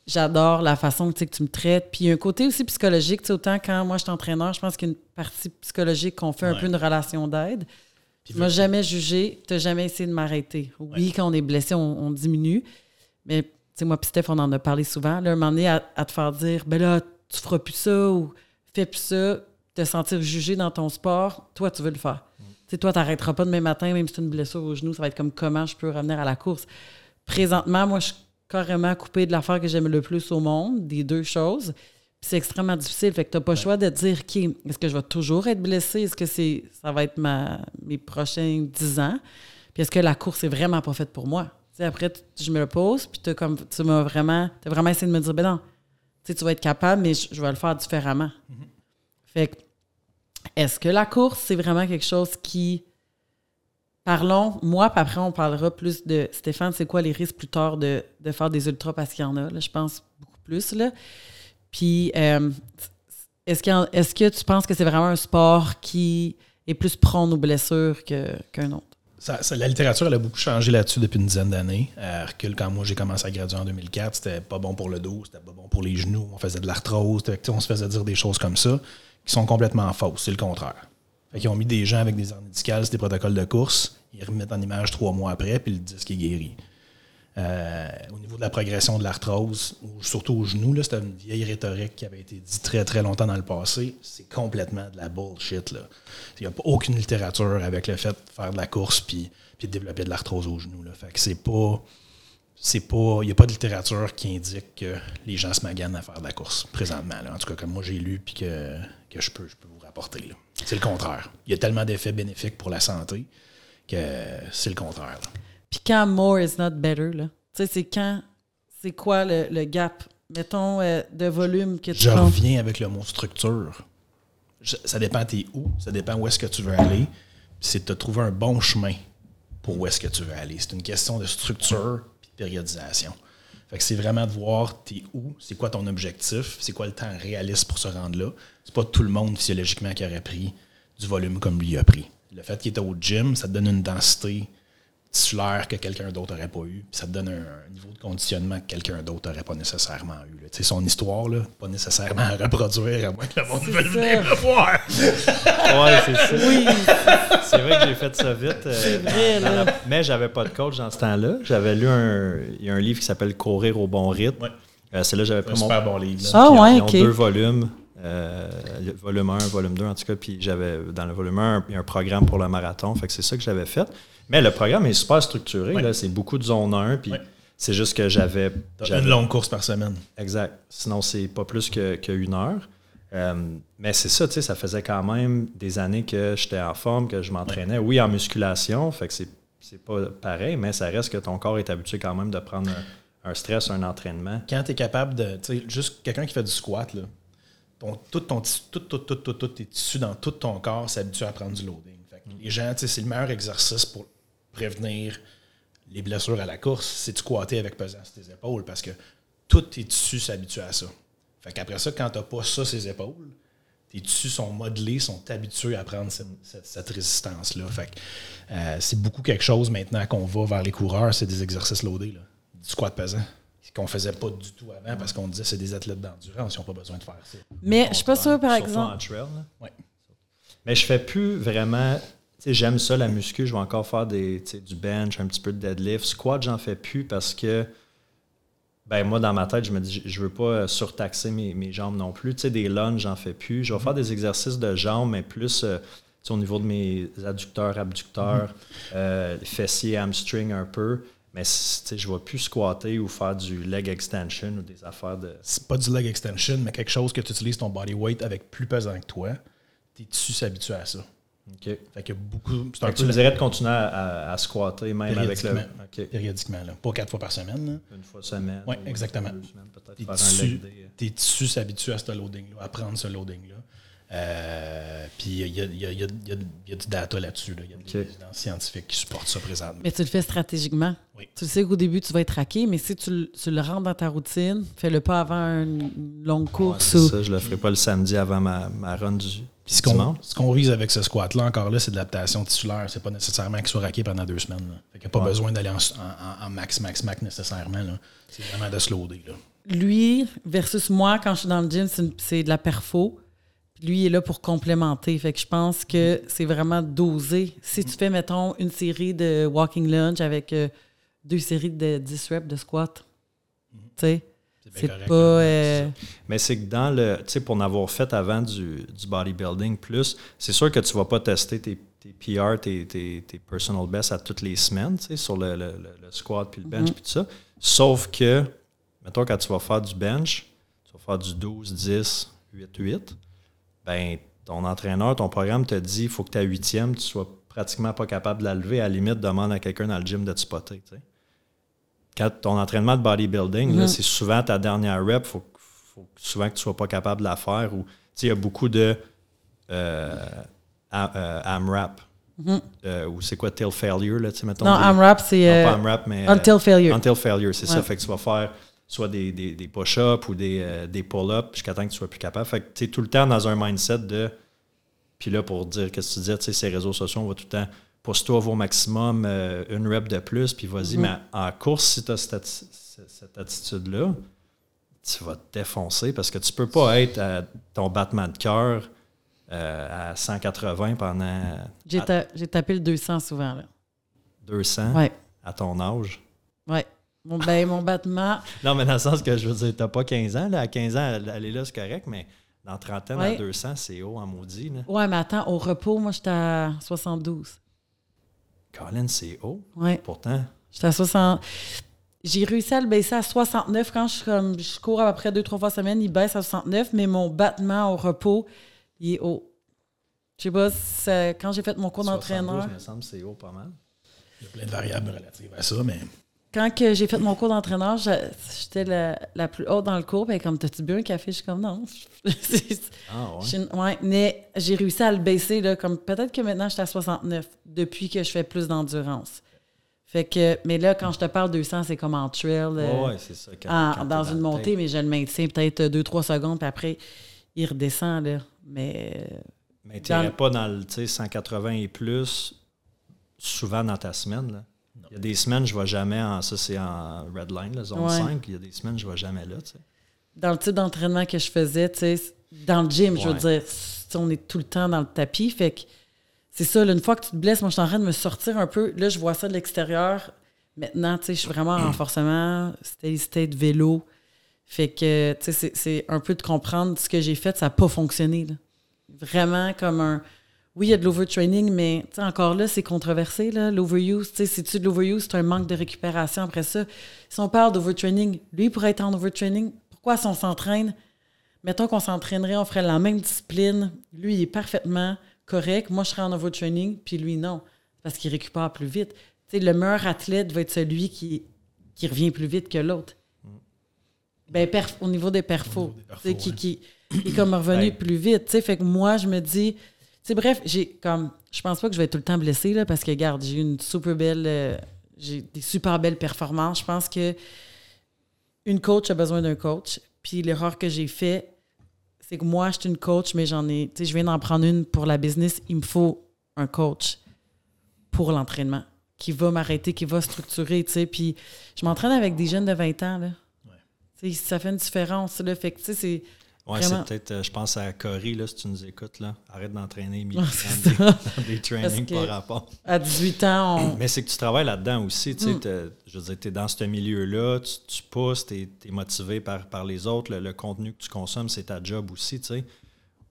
j'adore la façon que tu me traites. Puis il y a un côté aussi psychologique. Autant quand moi je suis entraîneur, je pense qu'il y a une partie psychologique qu'on fait un peu une relation d'aide. Tu m'as jamais jugé, tu n'as jamais essayé de m'arrêter. Oui, quand on est blessé, on, diminue. Mais tu sais, moi, puis Steph, on en a parlé souvent. Là, un moment donné, à, te faire dire, ben là, tu feras plus ça ou fais plus ça, te sentir jugé dans ton sport, toi, tu veux le faire. Mm. Tu sais, toi, tu n'arrêteras pas demain matin, même si tu as une blessure au genou, ça va être comme comment je peux revenir à la course. Présentement, moi, je carrément coupé de l'affaire que j'aime le plus au monde, des deux choses. c'est extrêmement difficile. Fait que tu n'as pas le choix de dire est-ce que je vais toujours être blessé? Est-ce que c'est ça va être ma, mes prochains dix ans? Puis est-ce que la course est vraiment pas faite pour moi? Après, je me le pose, puis comme, tu m'as vraiment, as vraiment essayé de me dire ben non, tu vas être capable, mais je, vais le faire différemment. Mm-hmm. Fait que, est-ce que la course, c'est vraiment quelque chose qui Parlons, moi, puis après, on parlera plus de Stéphane, c'est quoi les risques plus tard de, faire des ultras parce qu'il y en a, là, je pense beaucoup plus. Là. Puis, euh, est-ce, est que tu penses que c'est vraiment un sport qui est plus prône aux blessures qu'un autre? La littérature, a beaucoup changé là-dessus depuis une dizaine d'années. Euh, quand moi j'ai commencé à graduer en 2004, c'était pas bon pour le dos, c'était pas bon pour les genoux, on faisait de l'arthrose, on se faisait dire des choses comme ça qui sont complètement fausses. C'est le contraire. Ils ont mis des gens avec des hernies discales, des protocoles de course, ils remettent en image trois mois après, puis le disque est guéri. Euh, au niveau de la progression de l'arthrose, ou surtout au genou, c'était une vieille rhétorique qui avait été dit très très longtemps dans le passé. C'est complètement de la bullshit. Là. Il n'y a pas aucune littérature avec le fait de faire de la course puis, de développer de l'arthrose au genou. C'est pas. Il n'y a pas de littérature qui indique que les gens se maganent à faire de la course présentement. En tout cas, comme moi j'ai lu puis que, je, peux, vous rapporter. C'est le contraire. Il y a tellement d'effets bénéfiques pour la santé que c'est le contraire. Puis quand more is not better, là. Tu sais, c'est quand. C'est quoi le, le gap, mettons, euh, de volume que tu Je reviens avec le mot structure. Je- ça dépend t'es où, ça dépend où est-ce que tu veux aller. Puis C'est de trouver un bon chemin pour où est-ce que tu veux aller. C'est une question de structure et de périodisation. Fait que c'est vraiment de voir t'es où, c'est quoi ton objectif, c'est quoi le temps réaliste pour se rendre là. C'est pas tout le monde physiologiquement qui aurait pris du volume comme lui a pris. Le fait qu'il était au gym, ça te donne une densité que quelqu'un d'autre n'aurait pas eu. Puis ça te donne un, un niveau de conditionnement que quelqu'un d'autre n'aurait pas nécessairement eu. là. Tu sais, son histoire, là, pas nécessairement (laughs) à reproduire, à moins que le monde veuille venir le voir. Ouais, c'est ça. Oui, C'est vrai que j'ai fait ça vite. euh, C'est vrai, dans là. la- Mais j'avais pas de coach dans ce temps-là. J'avais lu un, il y a un livre qui s'appelle Courir au bon rythme. Ouais. Euh, c'est là que j'avais Un pris mon. super bon livre. là. Ah Puis, ouais, ils ont ok. deux volumes. euh, le volume 1, volume 2 en tout cas. Puis j'avais dans le volume 1, il y a un programme pour le marathon. Fait que c'est ça que j'avais fait. Mais le programme est super structuré. C'est beaucoup de zone 1. Puis c'est juste que j'avais. Une longue course par semaine. Exact. Sinon, c'est pas plus que- qu'une heure. Euh, mais c'est ça, tu sais, ça faisait quand même des années que j'étais en forme, que je m'entraînais. Oui, en musculation, fait que c'est, c'est pas pareil, mais ça reste que ton corps est habitué quand même de prendre un, un stress, un entraînement. Quand tu es capable de. Tu sais, juste quelqu'un qui fait du squat, là, ton, tout, ton, tissu- tout, tout, tout, tout, tout tes tissus dans tout ton corps s'habitue à prendre du loading. Fait que Les gens, tu sais, c'est le meilleur exercice pour prévenir les blessures à la course, c'est de squatter avec pesant sur tes épaules? Parce que tous tes tissus s'habituent à ça. Fait qu'après ça, quand tu n'as pas ça, ses épaules, tes tissus sont modelés, sont habitués à prendre cette, cette- cette résistance-là. Fait que euh, c'est beaucoup quelque chose maintenant qu'on va vers les coureurs, c'est des exercices loadés, là. du squat pesant. Qu'on faisait pas du tout avant parce qu'on disait que c'est des athlètes d'endurance, ils n'ont pas besoin de faire ça. mais je suis pas sûre, par exemple. en trail, là. Ouais. Mais je fais plus vraiment. Tu j'aime ça, la muscu. Je vais encore faire des, tu du bench, un petit peu de deadlift. Squat, j'en fais plus parce que, ben moi, dans ma tête, je me dis, je veux pas euh, surtaxer mes, mes jambes non plus. Tu sais, des lunges, j'en fais plus. Je vais faire des exercices de jambes, mais plus euh, tu au niveau de mes adducteurs, abducteurs, euh, fessiers, hamstring un peu. Mais tu je ne vais plus squatter ou faire du leg extension ou des affaires de. C'est pas du leg extension, mais quelque chose que tu utilises ton body weight avec plus pesant que toi. Tes tissus s'habituent à ça? OK. Fait que beaucoup. Fait que tu me dirais de continuer à, à- à squatter même avec le. Périodiquement. OK. périodiquement, là. pas quatre fois par semaine. là. Une fois semaine. Ouais, ou exactement. deux semaines, peut-être Tes tes tissus s'habituent à ce loading-là, à prendre ce loading-là. Euh, puis il y y y a- y du data là-dessus. là. Il y a des Ok. évidences scientifiques qui supportent ça présentement. Mais tu le fais stratégiquement. Oui. Tu sais qu'au début, tu vas être raqué, mais si tu, le- tu le rentres dans ta routine, fais-le pas avant une longue course. ou- ça, je le ferai pas le samedi avant ma, ma run du, Puis ce qu'on, dimanche. ce qu'on vise avec ce squat-là, encore là, c'est de l'adaptation tissulaire. C'est pas nécessairement qu'il soit raqué pendant deux semaines. là. Fait qu'il n'y a pas Ouais. besoin d'aller en, en- en- en max, max, max nécessairement. C'est vraiment de se loader. Là. Lui versus moi, quand je suis dans le gym, c'est de la perfo. Lui, il est là pour complémenter. Fait que je pense que c'est vraiment dosé. Si tu fais, mettons, une série de walking lunge avec euh, deux séries de 10 reps de squat, tu sais, C'est pas... là. euh, Mais c'est que dans le. Tu sais, pour en avoir fait avant du, du bodybuilding plus, c'est sûr que tu vas pas tester tes, tes PR, tes, tes, tes personal best à toutes les semaines, tu sais, sur le, le- le- le squat puis le bench puis tout ça. Sauf que, mettons, quand tu vas faire du bench, tu vas faire du 12, 10, 8, 8, ben ton entraîneur, ton programme te dit il faut que ta huitième, tu sois pratiquement pas capable de la lever. À la limite, demande à quelqu'un dans le gym de te spotter. tu sais. Quand ton entraînement de bodybuilding, Mhm. c'est souvent ta dernière rep, il faut, faut souvent que tu sois pas capable de la faire. Ou, il y a beaucoup de euh, euh, AMRAP. Euh, ou c'est quoi till failure, là, mettons. Mhm. Non, des- AMRAP, c'est non, pas AMRAP, mais. Until Failure. Until failure, c'est ça. Ouais. Fait que tu vas faire soit des, des, des push-ups ou des, euh, des pull-ups jusqu'à temps que tu sois plus capable. Fait que tu es tout le temps dans un mindset de. Puis là, pour dire, qu'est-ce que tu disais, tu sais, ces réseaux sociaux, on va tout le temps. Pousse-toi au maximum, euh, une rep de plus, puis vas-y. Mhm. Mais en course, si tu as cette, cette- attitude-là, tu vas te défoncer parce que tu peux pas être à ton battement de cœur euh, à 180 pendant J'ai, à ta- j'ai tapé le 200 souvent, là. 200 Ouais, à ton âge. ouais. Mon, ben, mon battement. Non, mais dans le sens que je veux dire, t'as pas 15 ans. Là. À 15 ans, aller là, c'est correct, mais dans trentaine à Ouais. 200, c'est haut en maudit. Là. Ouais, mais attends, au repos, moi, j'étais à 72. Colin, c'est haut. Ouais. Pourtant, J'étais à 60. J'ai réussi à le baisser à 69 quand je, comme, je cours à peu près deux, trois fois semaine. Il baisse à 69, mais mon battement au repos, il est haut. Je sais pas, quand j'ai fait mon cours 72, d'entraîneur, me semble, c'est haut pas mal. Il y a plein de variables relatives à ça, mais quand j'ai fait mon cours d'entraîneur, je- j'étais la, la plus haute dans le cours. Ben, comme, t'as-tu bu un café? Je suis comme, non. (laughs) Ah, ouais. Je suis- ouais, mais j'ai réussi à le baisser, là, comme peut-être que maintenant, j'étais à 69 depuis que je fais plus d'endurance. Fait que, mais là, quand je te parle 200, c'est comme en trail. euh, Ouais, c'est ça. quand- en- quand t'es dans une montée, mais je le maintiens peut-être 2-3 secondes, puis après, il redescend, là. Mais euh, Mais tu dans pas dans le tu sais, 180 et plus souvent dans ta semaine. Là. Il y a des semaines, je ne vais jamais en. Ça, c'est en red line, la zone Ouais. 5. Il y a des semaines, je ne vais jamais là. dans le type d'entraînement que je faisais, tu sais, dans le gym, je veux dire, on est tout le temps dans le tapis. Fait que c'est ça, là, une fois que tu te blesses, moi, je suis en train de me sortir un peu. Là, je vois ça de l'extérieur. Maintenant, tu sais, je suis vraiment en (clears throat) renforcement, steady state, vélo. Fait que, tu sais, c'est- c'est un peu de comprendre ce que j'ai fait, ça n'a pas fonctionné. là. Vraiment comme un. Oui, il y a de l'overtraining, mais encore là, c'est controversé, l'overuse. C'est-tu de l'overuse, c'est un manque de récupération après ça. Si on parle d'overtraining, lui, il pourrait être en overtraining. Pourquoi si on s'entraîne, mettons qu'on s'entraînerait, on ferait la même discipline, lui, il est parfaitement correct, moi, je serais en overtraining, puis lui, non, parce qu'il récupère plus vite. Le meilleur athlète va être celui qui, qui revient plus vite que l'autre. Ben, perf- au niveau des perfos, des perfos, tu sais, qui, qui, qui est comme revenu (coughs) Ouais. plus vite. Fait que moi, je me dis, sais, bref, j'ai comme, je pense pas que je vais être tout le temps blessée, là, parce que, regarde, j'ai eu une super belle, euh, j'ai des super belles performances. Je pense que une coach a besoin d'un coach. Puis l'erreur que j'ai fait, c'est que moi, je suis une coach, mais j'en ai, tu sais, je viens d'en prendre une pour la business. Il me faut un coach pour l'entraînement qui va m'arrêter, qui va structurer, tu sais. Puis je m'entraîne avec des jeunes de 20 ans, là. Tu sais, ça fait une différence, là. Fait que, tu sais, c'est... Ouais, c'est peut-être, euh, je pense à Cory, là, si tu nous écoutes, là. Arrête d'entraîner dans, des, dans des trainings par rapport. À 18 ans, on... Mais c'est que tu travailles là-dedans aussi. Tu sais, Mm. t'as- je veux dire, tu es dans ce milieu-là, tu, tu pousses, tu es, motivé par, par les autres. Le, le contenu que tu consommes, c'est ta job aussi. Tu sais.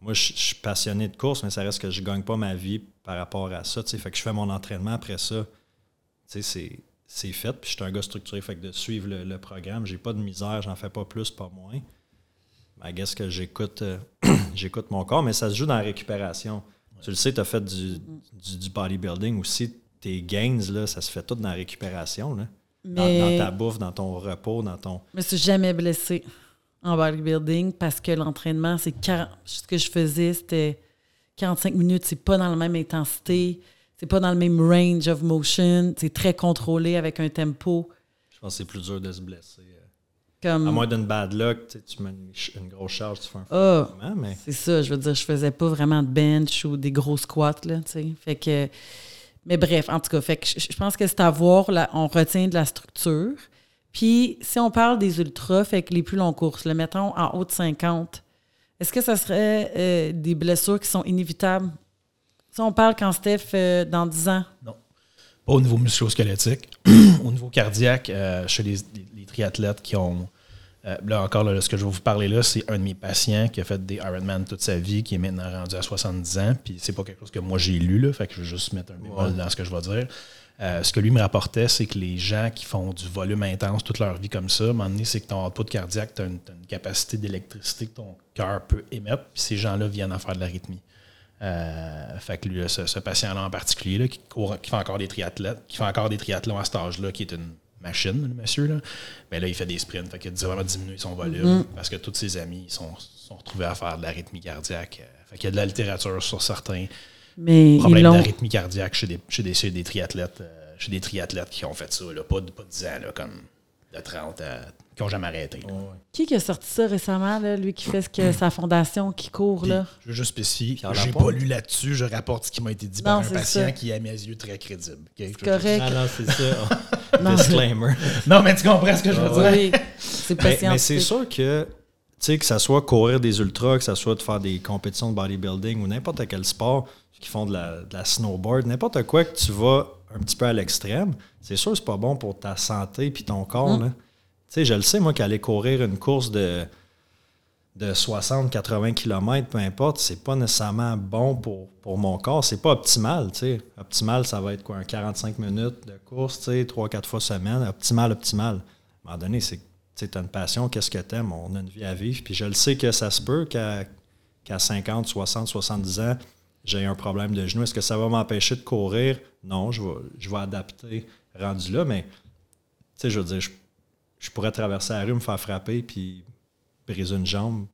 Moi, je je suis passionné de course, mais ça reste que je gagne pas ma vie par rapport à ça. tu sais. Fait que je fais mon entraînement après ça. Tu sais, c'est- c'est fait. Puis je suis un gars structuré. Fait que de suivre le, le programme, j'ai pas de misère, j'en fais pas plus, pas moins. I guess que j'écoute euh, (clears throat) j'écoute mon corps, mais ça se joue dans la récupération. Tu le sais, tu as fait du, du, du bodybuilding aussi. Tes gains, là, ça se fait tout dans la récupération. Là. Dans, Mais... dans ta bouffe, dans ton repos, dans ton. Je me suis jamais blessée en bodybuilding parce que l'entraînement, c'est 40 ce que je faisais, c'était 45 minutes, c'est pas dans la même intensité, c'est pas dans le même range of motion, c'est très contrôlé avec un tempo Je pense que c'est plus dur de se blesser. Comme À moins d'une bad luck, tu sais, tu mets une, grosse charge, tu fais un mouvement, mais c'est ça, je veux dire, je faisais pas vraiment de bench ou des gros squats là, tu sais. Fait que mais bref, en tout cas, fait que je, je pense que c'est à voir là, on retient de la structure. Puis si on parle des ultras, fait que les plus longues courses, le mettons en haut de 50, est-ce que ça serait euh, des blessures qui sont inévitables? Si on parle quand Steph, euh, dans 10 ans, Pas au niveau musculo-squelettique. (clears throat) au niveau cardiaque, euh, chez les, les- les triathlètes qui ont. Euh, là encore, là, ce que je vais vous parler là, c'est un de mes patients qui a fait des Ironman toute sa vie, qui est maintenant rendu à 70 ans. Puis c'est pas quelque chose que moi j'ai lu, là, fait que je vais juste mettre un bémol Ouais. dans ce que je vais dire. Euh, ce que lui me rapportait, c'est que les gens qui font du volume intense toute leur vie comme ça, à un moment donné, c'est que ton output cardiaque, tu as une, capacité d'électricité que ton cœur peut émettre, puis ces gens-là viennent en faire de l'arythmie. Euh, fait que lui, ce, ce patient-là en particulier, là, qui, court- qui fait encore des triathlètes, qui fait encore des triathlons à cet âge-là, qui est une machine, le monsieur, là, ben là, il fait des sprints. Fait qu'il a vraiment diminué son volume parce que tous ses amis ils sont, sont retrouvés à faire de l'arythmie cardiaque. Euh, Fait qu'il y a de la littérature sur certains mais problèmes d'arythmie cardiaque chez des, chez des, chez des triathlètes, euh, chez des triathlètes qui ont fait ça, là, pas, de- pas de 10 ans, là, comme de 30 à, qui n'ont jamais arrêté. Qui qui a sorti ça récemment, là, lui qui fait ce que sa fondation qui court, là? je veux juste spécifier, j'ai pas lu là-dessus, je rapporte ce qui m'a été dit Non, par un patient ça. qui est à mes yeux très crédible. correct. Ah non, c'est ça. (laughs) Non, Disclaimer. Non, mais tu comprends ce que je veux Ah dire? Oui, c'est pas Mais, mais c'est sûr que, tu sais, que ça soit courir des ultras, que ça soit de faire des compétitions de bodybuilding ou n'importe quel sport qui font de la, de la snowboard, n'importe quoi que tu vas un petit peu à l'extrême, c'est sûr que c'est pas bon pour ta santé puis ton corps. Tu sais, je le sais, moi, qu'aller courir une course de, de 60-80 km, peu importe, c'est pas nécessairement bon pour, pour mon corps. C'est pas optimal, tu sais. Optimal, ça va être quoi, un 45 minutes de course, tu sais, 3-4 fois semaine. Optimal, optimal. À un moment donné, c'est tu as une passion, qu'est-ce que tu aimes? On a une vie à vivre. Puis je le sais que ça se peut qu'à 50, 60, 70 ans, j'ai un problème de genou. Est-ce que ça va m'empêcher de courir? Non, je vais, je vais adapter rendu là, mais tu sais, je veux dire, je, pourrais traverser la rue, me faire frapper, puis briser une jambe.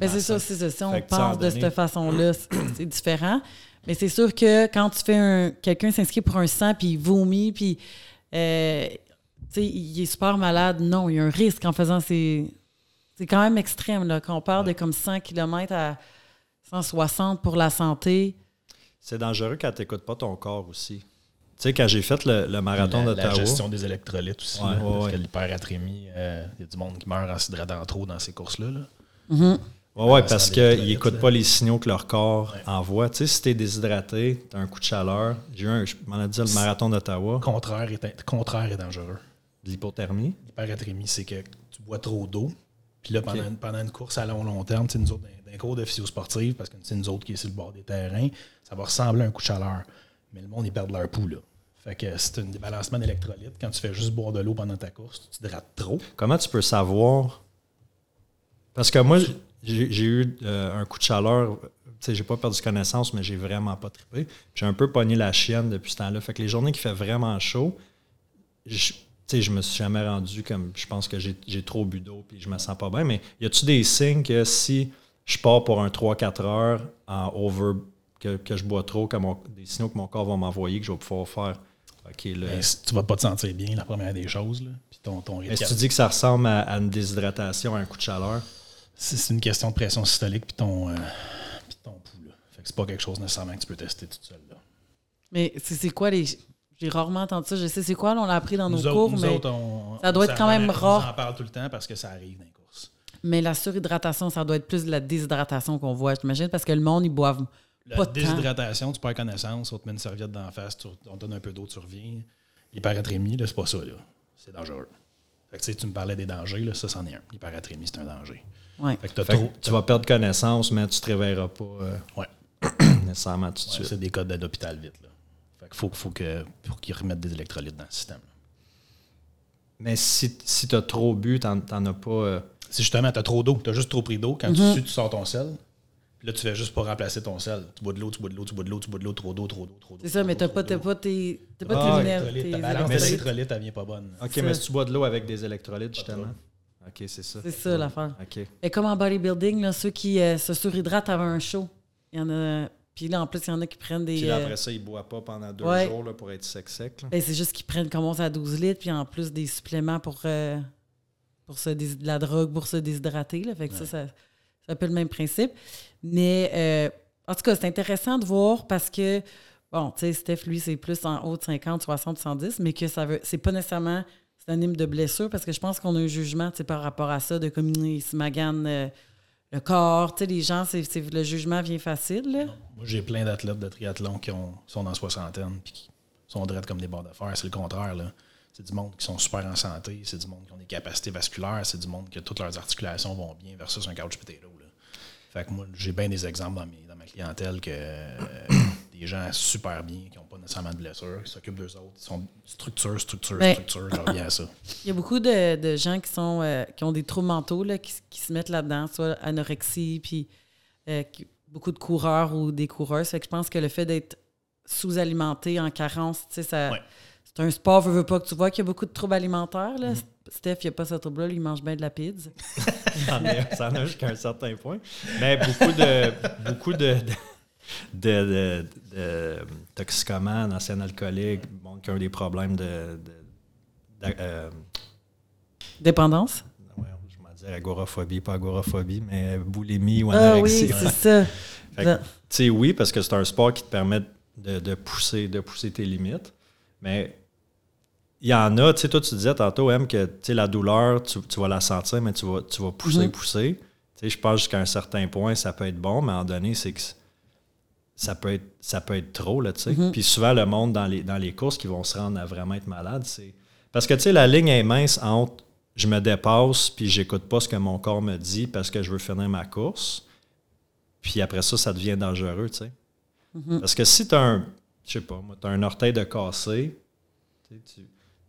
Mais c'est ça, c'est ça. Si on pense de cette façon-là, c'est différent. Mais c'est sûr que quand tu fais un. Quelqu'un s'inscrit pour un sang, puis il vomit, puis. Euh, sais, il est super malade. Non, il y a un risque en faisant ces. C'est quand même extrême, là, quand on parle de comme 100 km à 160 pour la santé. C'est dangereux quand tu n'écoutes pas ton corps aussi. Tu sais, quand j'ai fait le, marathon d'Ottawa. La gestion des électrolytes aussi. parce que l'hyperatrémie, euh, il y a du monde qui meurt en s'hydratant trop dans ces courses-là. Là. Oui, ouais, parce qu'ils n'écoutent pas les signaux que leur corps envoie. Tu sais, si tu es déshydraté, tu as un coup de chaleur. J'ai eu un, je m'en ai dit, le marathon d'Ottawa. Contraire est, contraire est dangereux. L'hypothermie? L'hyperatrémie, c'est que tu bois trop d'eau. Puis là, pendant, pendant, une course à long, long terme, nous autres, d'un cours de physio sportive, parce que c'est nous autres qui est sur le bord des terrains, ça va ressembler à un coup de chaleur. Mais le monde, ils perdent leur pouls, là. Fait que c'est un débalancement d'électrolytes. Quand tu fais juste boire de l'eau pendant ta course, tu hydrates trop. Comment tu peux savoir? Parce que moi, j'ai eu euh, un coup de chaleur. Tu sais, j'ai pas perdu connaissance, mais j'ai vraiment pas trippé. J'ai un peu pogné la chienne depuis ce temps-là. Fait que les journées qui fait vraiment chaud, je, sais, je me suis jamais rendu comme je pense que j'ai trop bu d'eau puis je me sens pas bien. Mais y a-tu des signes que si je pars pour un 3-4 heures en over, que, je bois trop, que des signaux que mon corps va m'envoyer, que je vais pouvoir faire. OK, là. Ben, tu vas pas te sentir bien, la première des choses. Là. Puis ton, ton Est-ce que tu dis que ça ressemble à, une déshydratation, à un coup de chaleur? C'est une question de pression systolique puis ton, euh, ton pouls. Là. Fait que c'est pas quelque chose nécessairement que tu peux tester tout seul. Là. Mais c'est quoi les j'ai rarement entendu ça. Je sais c'est quoi, on l'a appris dans nos cours, mais ça doit être quand même rare. On en parle tout le temps parce que ça arrive les courses. Mais la surhydratation, ça doit être plus de la déshydratation qu'on voit, j'imagine, parce que le monde, ils boivent la déshydratation, tu perds connaissance, on te met une serviette d'en face, tu, on donne un peu d'eau, tu reviens. L'hyperatrémie, c'est pas ça, là. C'est dangereux. Fait que, tu me parlais des dangers, là, ça, c'en est un. L'hyperatrémie, c'est un danger. Ouais. tu vas perdre connaissance, mais tu te réveilleras pas euh, (clears throat) ouais. (clears throat) nécessairement tout de suite. C'est des codes d'hôpital vite. Là. Il faut, faut qu'ils remettent des électrolytes dans le système. Mais si, si tu as trop bu, tu n'en as pas. Euh, si justement, tu as trop d'eau, tu as juste trop pris d'eau, quand tu, mhm. tu sors ton sel, là, tu fais juste pas remplacer ton sel. Tu bois de l'eau, tu bois de l'eau, tu bois de l'eau, tu bois de l'eau, trop d'eau, trop d'eau, trop d'eau. C'est ça, mais tu n'as pas, pas tes, t'as pas ah, tes Ta balance d'électrolytes, elle vient pas bonne. OK, mais si tu bois de l'eau avec des électrolytes, justement? OK, c'est ça. C'est ça l'affaire. OK. Et comme en bodybuilding, là, ceux qui euh, se surhydratent avant un show, il y en a puis là, en plus, il y en a qui prennent des. Puis après ça, ils ne boivent pas pendant deux jours là, pour être sec-sec. Ben, c'est juste qu'ils prennent, commencent à 12 litres, puis en plus des suppléments pour, euh, pour se de la drogue pour se déshydrater. Là. Fait que ça, ça, c'est un peu le même principe. Mais euh, en tout cas, c'est intéressant de voir parce que, bon, tu sais, Steph, lui, c'est plus en haut de 50, 60, 110, mais que ça veut. C'est pas nécessairement synonyme de blessure parce que je pense qu'on a un jugement par rapport à ça de comme il se magane. Euh, le corps, tu sais, les gens, c'est, le jugement vient facile. Là. Moi, j'ai plein d'athlètes de triathlon qui sont dans soixantaine puis qui sont drettes comme des de fer. C'est le contraire. Là. C'est du monde qui sont super en santé, c'est du monde qui ont des capacités vasculaires, c'est du monde que toutes leurs articulations vont bien versus un couch potato. Là. Fait que moi, j'ai bien des exemples dans, mes, dans ma clientèle que (coughs) des gens super bien, qui n'ont pas nécessairement de blessures, qui s'occupent d'eux autres. Ils sont structure, structure, ben, structure, je reviens à ça. (coughs) Il y a beaucoup de, gens qui sont euh, qui ont des troubles mentaux là, qui, se mettent là-dedans, soit anorexie, puis euh, beaucoup de coureurs ou des coureurs. Fait que je pense que le fait d'être sous-alimenté en carence, tu sais, ça. C'est un sport, veux, veux pas que tu vois qu'il y a beaucoup de troubles alimentaires. Là. Mm-hmm. Steph, il n'y a pas ce trouble-là, il mange bien de la pizza. (laughs) ça en a jusqu'à un certain point. Mais beaucoup de, beaucoup de, de, de, toxicomanes, anciens alcooliques, qui ont des problèmes de. Euh, Dépendance? Ouais, je vais dire agoraphobie, pas agoraphobie, mais boulimie ou ah anorexie. Ah oui, c'est ça. Tu sais, oui, parce que c'est un sport qui te permet de, pousser, de pousser tes limites, mais il y en a, tu sais, toi, tu disais tantôt, M, que la douleur, tu, vas la sentir, mais tu vas, tu vas pousser, mm-hmm. pousser. Tu sais, je pense jusqu'à un certain point, ça peut être bon, mais à un donné, c'est que ça peut être, ça peut être trop, là, tu sais. Puis souvent, le monde dans les, dans les courses qui vont se rendre à vraiment être malade, c'est. Parce que, tu sais, la ligne est mince entre je me dépasse puis j'écoute pas ce que mon corps me dit parce que je veux finir ma course. Puis après ça, ça devient dangereux, tu sais. Parce que si tu as un, je sais pas, moi, tu as un orteil de cassé, tu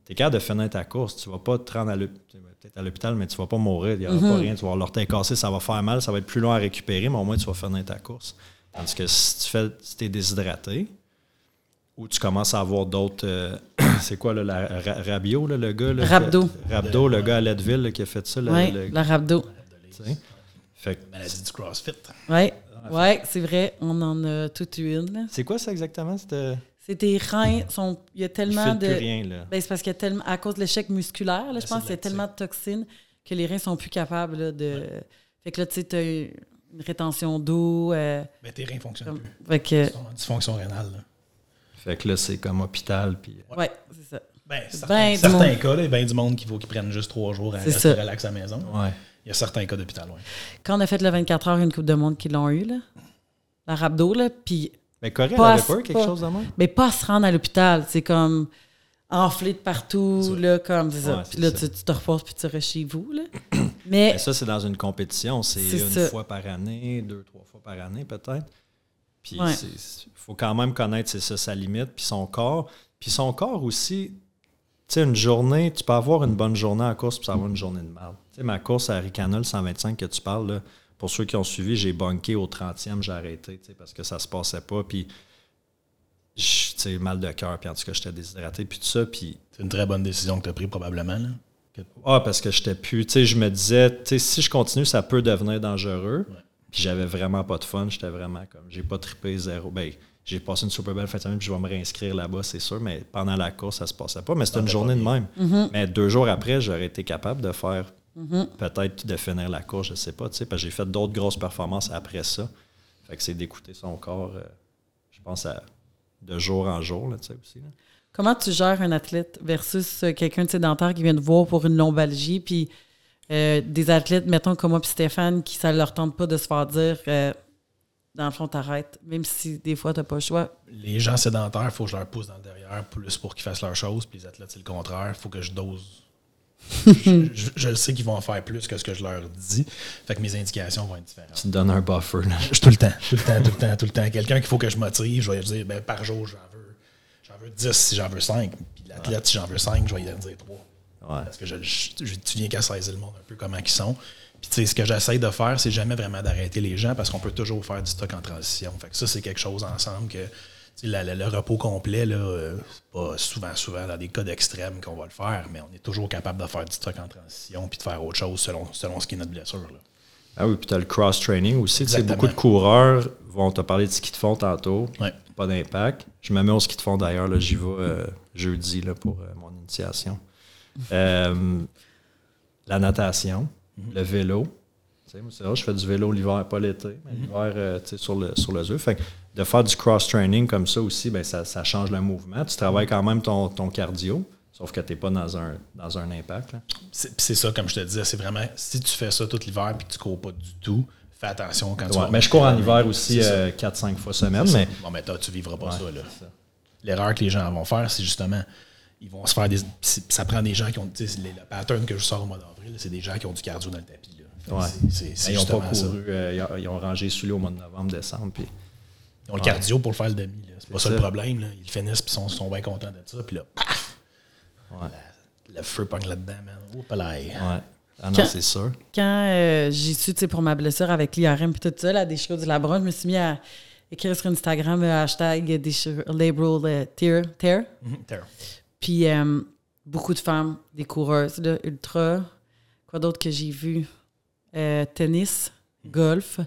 es capable de finir ta course. Tu vas pas te rendre à l'hôpital, mais tu vas pas mourir. Il n'y aura pas rien. Tu vas avoir l'orteil cassé, ça va faire mal, ça va être plus long à récupérer, mais au moins tu vas finir ta course. Tandis que si tu fais, si es déshydraté, ou tu commences à avoir d'autres. euh, (clears throat) c'est quoi, là, la, Ra- Rabio, là, le gars? Là, Rabdo. qui- Rabdo, le gars à Leadville là, qui a fait ça. le- Oui, le- la tu sais? Fait que- Maladie du CrossFit. Oui, ouais, c'est vrai, on en a toute une. là. c'est quoi ça exactement? C'était. C'est tes reins, sont, il y a tellement de. plus rien, là. Ben, c'est parce qu'il y a tellement, à cause de l'échec musculaire, là, je pense qu'il y a tellement de toxines que les reins sont plus capables là, de. Fait que là, tu sais, t'as une rétention d'eau. euh, Mais tes reins ne fonctionnent comme- plus. fait que. Dysfonction rénale. là. Fait que là, c'est comme hôpital. Puis... Ouais, c'est ça. Ben, Ben certains, cas, là, il y a bien du monde qui, faut, qui prennent juste trois jours à rester relax à la maison. Ouais. Il y a certains cas d'hôpital, oui. Quand on a fait le 24 heures, une coupe de monde qui l'ont eu, là. La rhabdo, là, puis. Mais Corée, elle Pas avait quelque pas- chose de même? Mais pas se rendre à l'hôpital. C'est comme enflé de partout, là, comme c'est ça. Ouais, Puis là, ça. tu, tu te reposes puis tu restes chez vous, là. (clears throat) Mais Ben, ça, c'est dans une compétition. C'est une ça. fois par année, deux, trois fois par année, peut-être. Puis Ouais. il faut quand même connaître, c'est ça, sa limite, puis son corps. Puis son corps aussi, tu sais, une journée, tu peux avoir une bonne journée en course, puis ça avoir une journée de mal. Tu sais, ma course à Ricanol 125 que tu parles, là, pour ceux qui ont suivi, j'ai bunké au 30e, j'ai arrêté, tu sais, parce que ça se passait pas. Puis, je- tu sais, mal de cœur, puis en tout cas, j'étais déshydraté, puis tout ça. Puis C'est une très bonne décision que tu as prise, probablement. Là. Que- ah, parce que j'étais plus. Tu sais, je me disais, tu sais, si je continue, ça peut devenir dangereux. Puis j'avais vraiment pas de fun. J'étais vraiment comme. J'ai pas trippé zéro. Ben, j'ai passé une super belle fin de semaine, puis je vais me réinscrire là-bas, c'est sûr. Mais pendant la course, ça se passait pas. Mais c'était une T'en journée de même. Mm-hmm. Mais deux jours après, j'aurais été capable de faire. Peut-être de finir la course, je sais pas, tu sais, parce que j'ai fait d'autres grosses performances après ça. Fait que c'est d'écouter son corps, euh, je pense, à, de jour en jour, là, tu sais, aussi. là. comment tu gères un athlète versus euh, quelqu'un de sédentaire qui vient te voir pour une lombalgie, puis euh, des athlètes, mettons comme moi puis Stéphane, qui ça leur tente pas de se faire dire, euh, dans le fond, t'arrêtes, même si des fois, t'as pas le choix? Les gens sédentaires, il faut que je leur pousse dans le derrière plus pour qu'ils fassent leurs choses. Puis les athlètes, c'est le contraire. Il faut que je dose. Je, je- je le sais qu'ils vont en faire plus que ce que je leur dis. Fait que mes indications vont être différentes. Tu te donnes un buffer, là. Je tout le temps, tout le temps, tout le temps, tout le temps. Quelqu'un qu'il faut que je motive, je vais lui dire ben, par jour, j'en veux, j'en veux 10 si j'en veux 5. Puis l'athlète, si j'en veux 5, je vais lui dire 3. Ouais. Parce que je, tu viens qu'à saisir le monde un peu comment ils sont. Puis tu sais, ce que j'essaie de faire, c'est jamais vraiment d'arrêter les gens parce qu'on peut toujours faire du stock en transition. Fait que ça, c'est quelque chose ensemble que la- la- le repos complet, là, euh, c'est pas souvent, souvent dans des cas d'extrême qu'on va le faire, mais on est toujours capable de faire du stock en transition puis de faire autre chose selon, selon ce qui est notre blessure. là. Ah oui, puis tu as le cross-training aussi. Tu sais, Exactement. beaucoup de coureurs vont te parler de ski de fond tantôt. Ouais. Pas d'impact. Je me mets au ski de fond d'ailleurs. là, J'y vais euh, jeudi là, pour euh, mon initiation. (laughs) Euh, la natation, le vélo. Tu sais, moi, c'est vrai, je fais du vélo l'hiver, pas l'été, mais l'hiver tu sais, sur le, sur le œuf. Fait que de faire du cross-training comme ça aussi, ben, ça, ça change le mouvement. Tu travailles quand même ton, ton cardio, sauf que tu n'es pas dans un, dans un impact. C'est ça, comme je te disais, c'est vraiment si tu fais ça tout l'hiver puis que tu cours pas du tout, fais attention quand tu vas. mais je cours en hiver aussi ça. 4-5 fois semaine, mais Bon, mais toi, tu vivras pas Ouais, ça. L'erreur que les gens vont faire, c'est justement, ils vont se faire des. Ça prend des gens qui ont. Le pattern que je sors au mois d'avril, c'est des gens qui ont du cardio dans le tapis. Là. Ils n'ont pas couru, euh, ils, ont, ils ont rangé sous au mois de novembre, décembre. Puis, Ils ont le cardio pour le faire le demi. là. C'est pas ça, le problème. Là. Ils le finissent et sont, sont bien contents de ça. Puis là, paf! ouais, Le feu pogne là-dedans, man. Oh, palais. ouais. Ah non, c'est sûr. Quand euh, j'ai su, tu sais, pour ma blessure avec l'IRM puis tout ça, la déchirure du labron, je me suis mis à écrire sur Instagram euh, hashtag déchirure, labral euh, tear, tear. Mhm, terre. Puis euh, beaucoup de femmes, des coureuses, là, ultra. Quoi d'autre que j'ai vu? Euh, tennis, golf.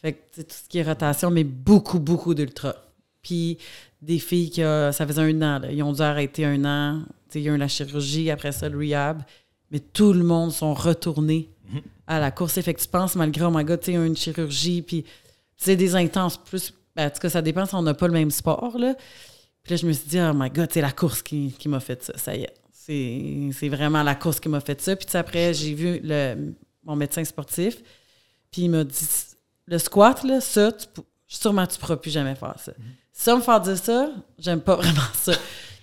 Fait que tu sais, tout ce qui est rotation, mais beaucoup, beaucoup d'ultra. Puis des filles qui, euh, ça faisait un an, là, ils ont dû arrêter un an. Tu sais, Il y a eu la chirurgie, après ça, le rehab. Mais tout le monde sont retournés à la course. Fait que tu penses, malgré, oh my god, tu sais, une chirurgie, puis c'est des intenses plus. ben, en tout cas, ça dépend si on n'a pas le même sport, là. Puis là, je me suis dit, oh my God, c'est la course qui, qui m'a fait ça. Ça y est. C'est, vraiment la course qui m'a fait ça. Puis après, j'ai vu le, mon médecin sportif. Puis il m'a dit, le squat, là, ça, tu sûrement tu pourras plus jamais faire ça. Si ça me fait dire ça, j'aime pas (laughs) vraiment ça.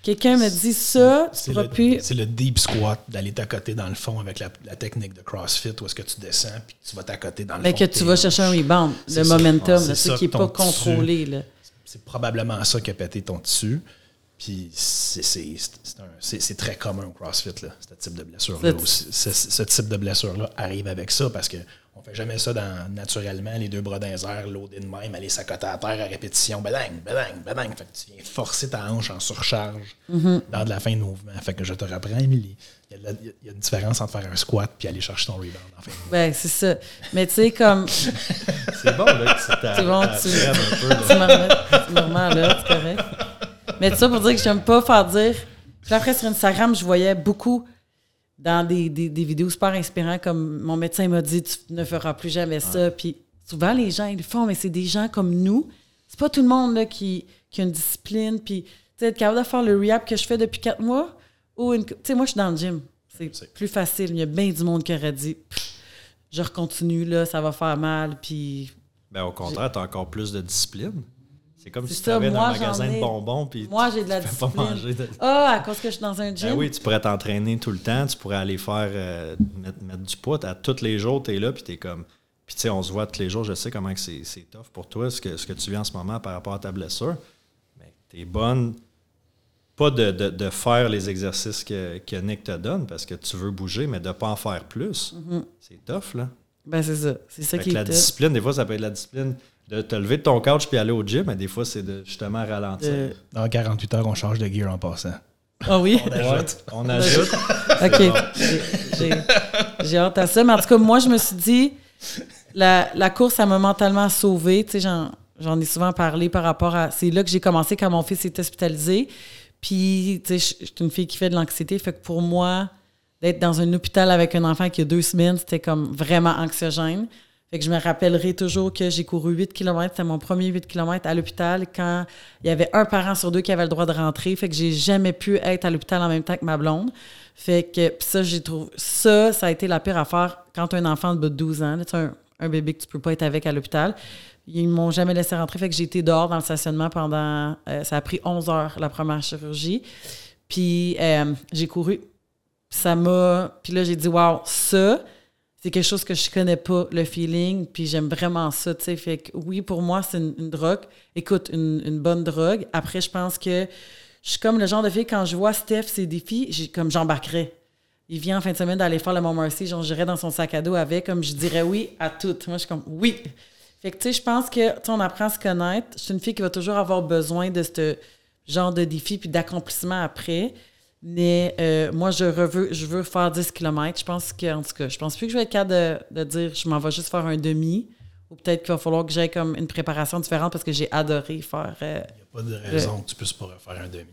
Quelqu'un me dit ça, tu C'est pourras le, plus. c'est le deep squat, d'aller t'accoter dans le fond avec la, la technique de CrossFit, où est-ce que tu descends, puis tu vas t'accoter dans le Mais fond. que tu vas chercher un rebound, le ça. momentum, C'est ça, ce qui n'est pas contrôlé. C'est probablement ça qui a pété ton tissu. Puis c'est- très commun au CrossFit, là, ce type de blessure-là. Ce- type de blessure-là arrive avec ça parce qu'on ne fait jamais ça dans, naturellement, les deux bras dans les airs, loadés de même, aller s'accoter à terre à répétition, badang, badang, badang. Fait que tu viens forcer ta hanche en surcharge Mm-hmm. dans de la fin de mouvement. Fait que je te reprends, Émilie. Il y, a de la- il y a une différence entre faire un squat puis aller chercher ton rebound en fin de mouvement. Ben, c'est ça. Mais tu sais, comme. (laughs) C'est bon, là, que tu C'est bon, tu- peu, là. tu me remets, tu me remets là, c'est correct. Mais tout ça pour dire que j'aime pas faire dire. Puis après, sur Instagram, je voyais beaucoup dans des, des, des vidéos super inspirantes, comme mon médecin m'a dit, tu ne feras plus jamais ça. Puis souvent, les gens, ils le font, mais c'est des gens comme nous. C'est pas tout le monde là, qui, qui a une discipline. Puis, tu sais, être capable de faire le rehab que je fais depuis quatre mois, ou une. Tu sais, moi, je suis dans le gym. C'est plus facile. Il y a bien du monde qui aurait dit, je recontinue, là, ça va faire mal. Puis Ben, au contraire, tu as encore plus de discipline. C'est comme si tu avais dans un magasin ai- de bonbons puis Moi, j'ai de la tu fais pas manger. de- Ah, à cause que je suis dans un gym. Ben oui, tu pourrais t'entraîner tout le temps, tu pourrais aller faire euh, mettre, mettre du poids. À tous les jours, tu es là, puis tu es comme. Puis tu sais, on se voit tous les jours, je sais comment c'est tough pour toi, ce que, ce que tu vis en ce moment par rapport à ta blessure. Mais tu es bonne, pas de, de- de faire les exercices que, que Nick te donne parce que tu veux bouger, mais de ne pas en faire plus. C'est tough, là. Ben, c'est ça. C'est ça Fait qui que est la tough. discipline, des fois, ça peut être la discipline de te lever de ton couch puis aller au gym, mais des fois, c'est de justement ralentir. Dans 48 heures, on change de gear en passant. Ah oui? On ajoute. On ajoute. (laughs) OK. J'ai- hâte à ça. Mais en tout cas, moi, je me suis dit, la, la course, ça m'a mentalement sauvée. Tu sais, j'en, j'en ai souvent parlé par rapport à. C'est là que j'ai commencé quand mon fils est hospitalisé. Puis, tu sais, je suis une fille qui fait de l'anxiété. Fait que pour moi, d'être dans un hôpital avec un enfant qui a deux semaines, c'était comme vraiment anxiogène. Fait que je me rappellerai toujours que j'ai couru 8 km. C'était mon premier 8 km à l'hôpital quand il y avait un parent sur deux qui avait le droit de rentrer. Fait que j'ai jamais pu être à l'hôpital en même temps que ma blonde. Fait que pis ça, j'ai trouvé. Ça, ça a été la pire affaire quand un enfant de bas de 12 ans. là, un, un bébé que tu peux pas être avec à l'hôpital. Ils m'ont jamais laissé rentrer. Fait que j'ai été dehors dans le stationnement pendant. euh, ça a pris 11 heures, la première chirurgie. Puis euh, j'ai couru. Ça m'a. Puis là, j'ai dit, waouh, ça, c'est quelque chose que je connais pas, le feeling. Puis j'aime vraiment ça. Fait que oui, pour moi, c'est une, drogue. Écoute, une, bonne drogue. Après, je pense que je suis comme le genre de fille, quand je vois Steph, ses défis, j'ai comme j'embarquerais. Il vient en fin de semaine d'aller faire le Mont Mercy, genre j'irais dans son sac à dos avec, comme je dirais oui à tout. Moi, je suis comme oui. Fait que, tu sais, je pense que, tu on apprend à se connaître. Je suis une fille qui va toujours avoir besoin de ce genre de défi puis d'accomplissement après. Mais euh, moi, je veux, je veux faire 10 km. Je pense que, en tout cas, je pense plus que je vais être capable de, de dire je m'en vais juste faire un demi. Ou peut-être qu'il va falloir que j'aie comme une préparation différente parce que j'ai adoré faire. euh, Il n'y a pas de raison que tu puisses pas refaire un demi.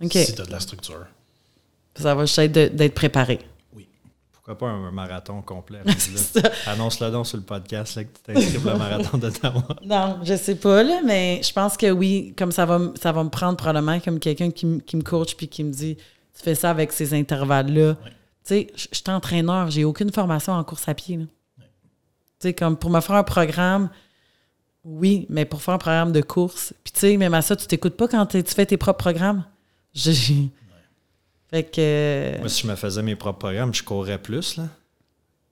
OK. Si tu as de la structure. Ça va juste être d'être préparé. Oui. Pourquoi pas un marathon complet? (laughs) Annonce-le donc sur le podcast là, que tu t'inscris pour le marathon d'Ottawa. (laughs) Non, je sais pas, là, mais je pense que oui, comme ça va, ça va me prendre probablement comme quelqu'un qui, qui me coach puis qui me dit Tu fais ça avec ces intervalles-là. Tu sais, je suis entraîneur, j'ai aucune formation en course à pied. là. Tu sais, comme pour me faire un programme, oui, mais pour faire un programme de course. Puis tu sais, même à ça, tu t'écoutes pas quand tu fais tes propres programmes? (laughs) Je- Fait que. Moi, si je me faisais mes propres programmes, je courrais plus. Là.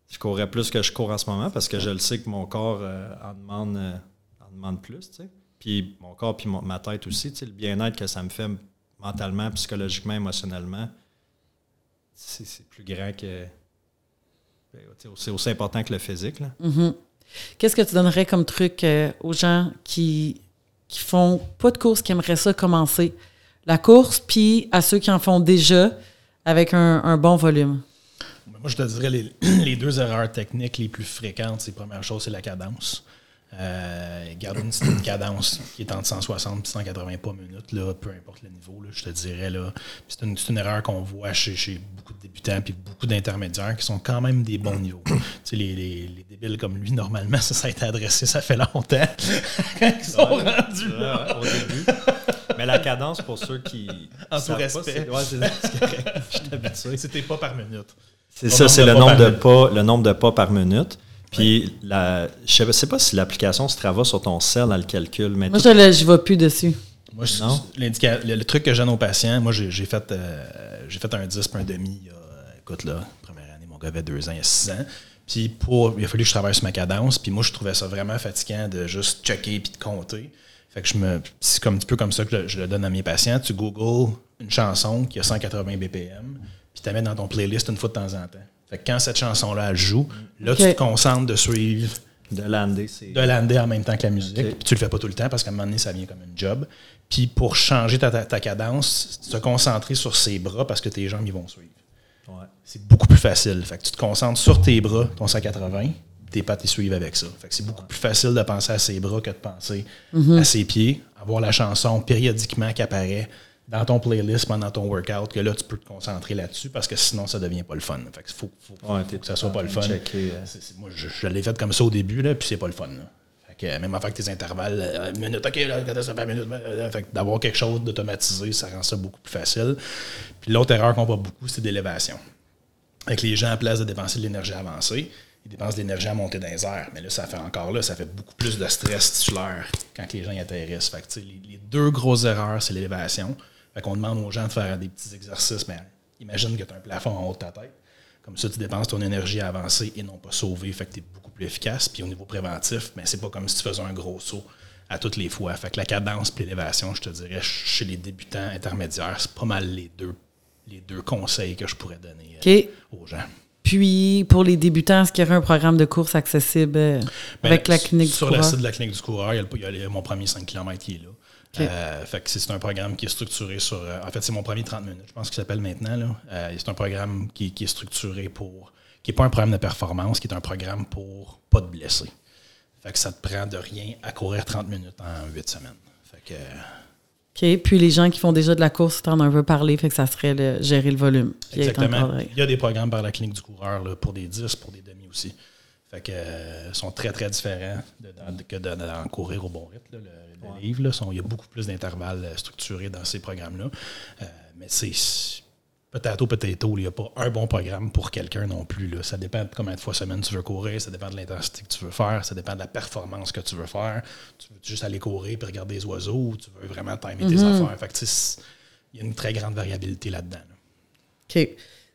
Je courrais plus que je cours en ce moment parce que je le sais que mon corps euh, en, demande, euh, en demande plus. tu sais. Puis mon corps puis mon- ma tête aussi. tu sais, Le bien-être que ça me fait mentalement, psychologiquement, émotionnellement, c'est plus grand que. ben, C'est aussi important que le physique. Mhm. Qu'est-ce que tu donnerais comme truc euh, aux gens qui, qui font pas de course, qui aimeraient ça commencer? La course, puis à ceux qui en font déjà avec un, un bon volume. Moi, je te dirais les, (clears throat) les deux erreurs techniques les plus fréquentes, c'est première chose, c'est la cadence. Euh, garder une, cadence qui est entre 160 et 180 pas minutes, là, peu importe le niveau, là, je te dirais. là. C'est une, c'est une erreur qu'on voit chez, chez beaucoup de débutants puis beaucoup d'intermédiaires qui sont quand même des bons niveaux. tu sais, les, les, les débiles comme lui, normalement, ça, ça a été adressé, ça fait longtemps. (laughs) Quand ils sont rendus là. Ouais, au début. Mais la cadence, pour ceux qui. En tout pas, respect. Ouais. Je suis habitué. C'était pas par minute. C'est ça, c'est le pas nombre par de minute. pas, le nombre de pas par minute. Puis, la, je ne sais pas si l'application Strava sur ton cell, elle le calcule. Mais Moi, tout- je ne vais plus dessus. Moi, je- le, le truc que je donne aux patients, moi, j'ai fait, euh, j'ai fait un 10 puis un demi. il y a, euh, écoute, là, première année, mon gars avait deux ans, il y a six ans. Puis pour, il a fallu que je travaille sur ma cadence. Puis moi, je trouvais ça vraiment fatigant de juste checker puis de compter. Fait que je me, c'est comme un petit peu comme ça que je, je le donne à mes patients. Tu googles une chanson qui a 180 BPM, puis tu la mets dans ton playlist une fois de temps en temps. Fait que quand cette chanson-là, joue, là, tu te concentres de suivre de lander, c'est. de lander en même temps que la musique. Ok. Puis tu le fais pas tout le temps parce qu'à un moment donné, ça vient comme une job. Puis pour changer ta, ta- ta cadence, se concentrer sur ses bras parce que tes jambes ils vont suivre. Ouais. C'est beaucoup plus facile. Fait que tu te concentres sur tes bras, ton 180, tes pattes ils suivent avec ça. Fait que c'est beaucoup plus facile de penser à ses bras que de penser à ses pieds, avoir la chanson périodiquement qui apparaît dans ton playlist pendant ton workout, que là, tu peux te concentrer là-dessus parce que sinon, ça devient pas le fun. Fait que faut, faut, Ouais, faut t'es que ça soit pas le fun. checker, moi, je, je l'ai fait comme ça au début, là, puis c'est pas le fun. là. Fait que, même avec tes intervalles, euh, une minute, OK, là, quand ça fait minute, euh, fait que d'avoir quelque chose d'automatisé, ça rend ça beaucoup plus facile. Puis l'autre erreur qu'on voit beaucoup, c'est d'élévation. Avec les gens, à place de dépenser de l'énergie avancée, ils dépensent de l'énergie à monter dans les airs. Mais là, ça fait encore là, ça fait beaucoup plus de stress titulaire quand les gens y atterrissent. Fait que, les deux grosses erreurs, c'est l'élévation. Fait qu'on demande aux gens de faire des petits exercices, mais imagine que tu as un plafond en haut de ta tête. Comme ça, tu dépenses ton énergie à avancer et non pas sauver. Fait que tu es beaucoup plus efficace. Puis au niveau préventif, mais c'est pas comme si tu faisais un gros saut à toutes les fois. Fait que la cadence et l'élévation, je te dirais, chez les débutants intermédiaires, c'est pas mal les deux, les deux conseils que je pourrais donner euh, aux gens. Puis, pour les débutants, est-ce qu'il y aurait un programme de course accessible euh, Ben, avec la clinique du Sur coureur? le site de la clinique du coureur, il y a, le- il y a mon premier 5 km qui est là. Euh, fait que c'est un programme qui est structuré sur. euh, en fait, c'est mon premier 30 minutes, je pense qu'il s'appelle maintenant. Là. Euh, c'est un programme qui, qui est structuré pour. qui n'est pas un programme de performance, qui est un programme pour pas te blesser. Fait que ça te prend de rien à courir 30 minutes en 8 semaines. Fait que. OK. Puis, les gens qui font déjà de la course, tu en as un peu parlé, fait que ça serait le- gérer le volume. Exactement. Il y a des programmes par la clinique du coureur là, pour des 10, pour des demi aussi. Fait que euh, sont très, très différents de- de- que de- d'en courir au bon rythme. là. Le, le livre, là, sont- il y a beaucoup plus d'intervalles euh, structurés dans ces programmes-là. Euh, mais c'est potato, potato, il n'y a pas un bon programme pour quelqu'un non plus. Là. Ça dépend de combien de fois semaine tu veux courir, ça dépend de l'intensité que tu veux faire, ça dépend de la performance que tu veux faire. Tu veux juste aller courir et regarder les oiseaux ou tu veux vraiment timer tes affaires. Fait que, il y a une très grande variabilité là-dedans. là. OK.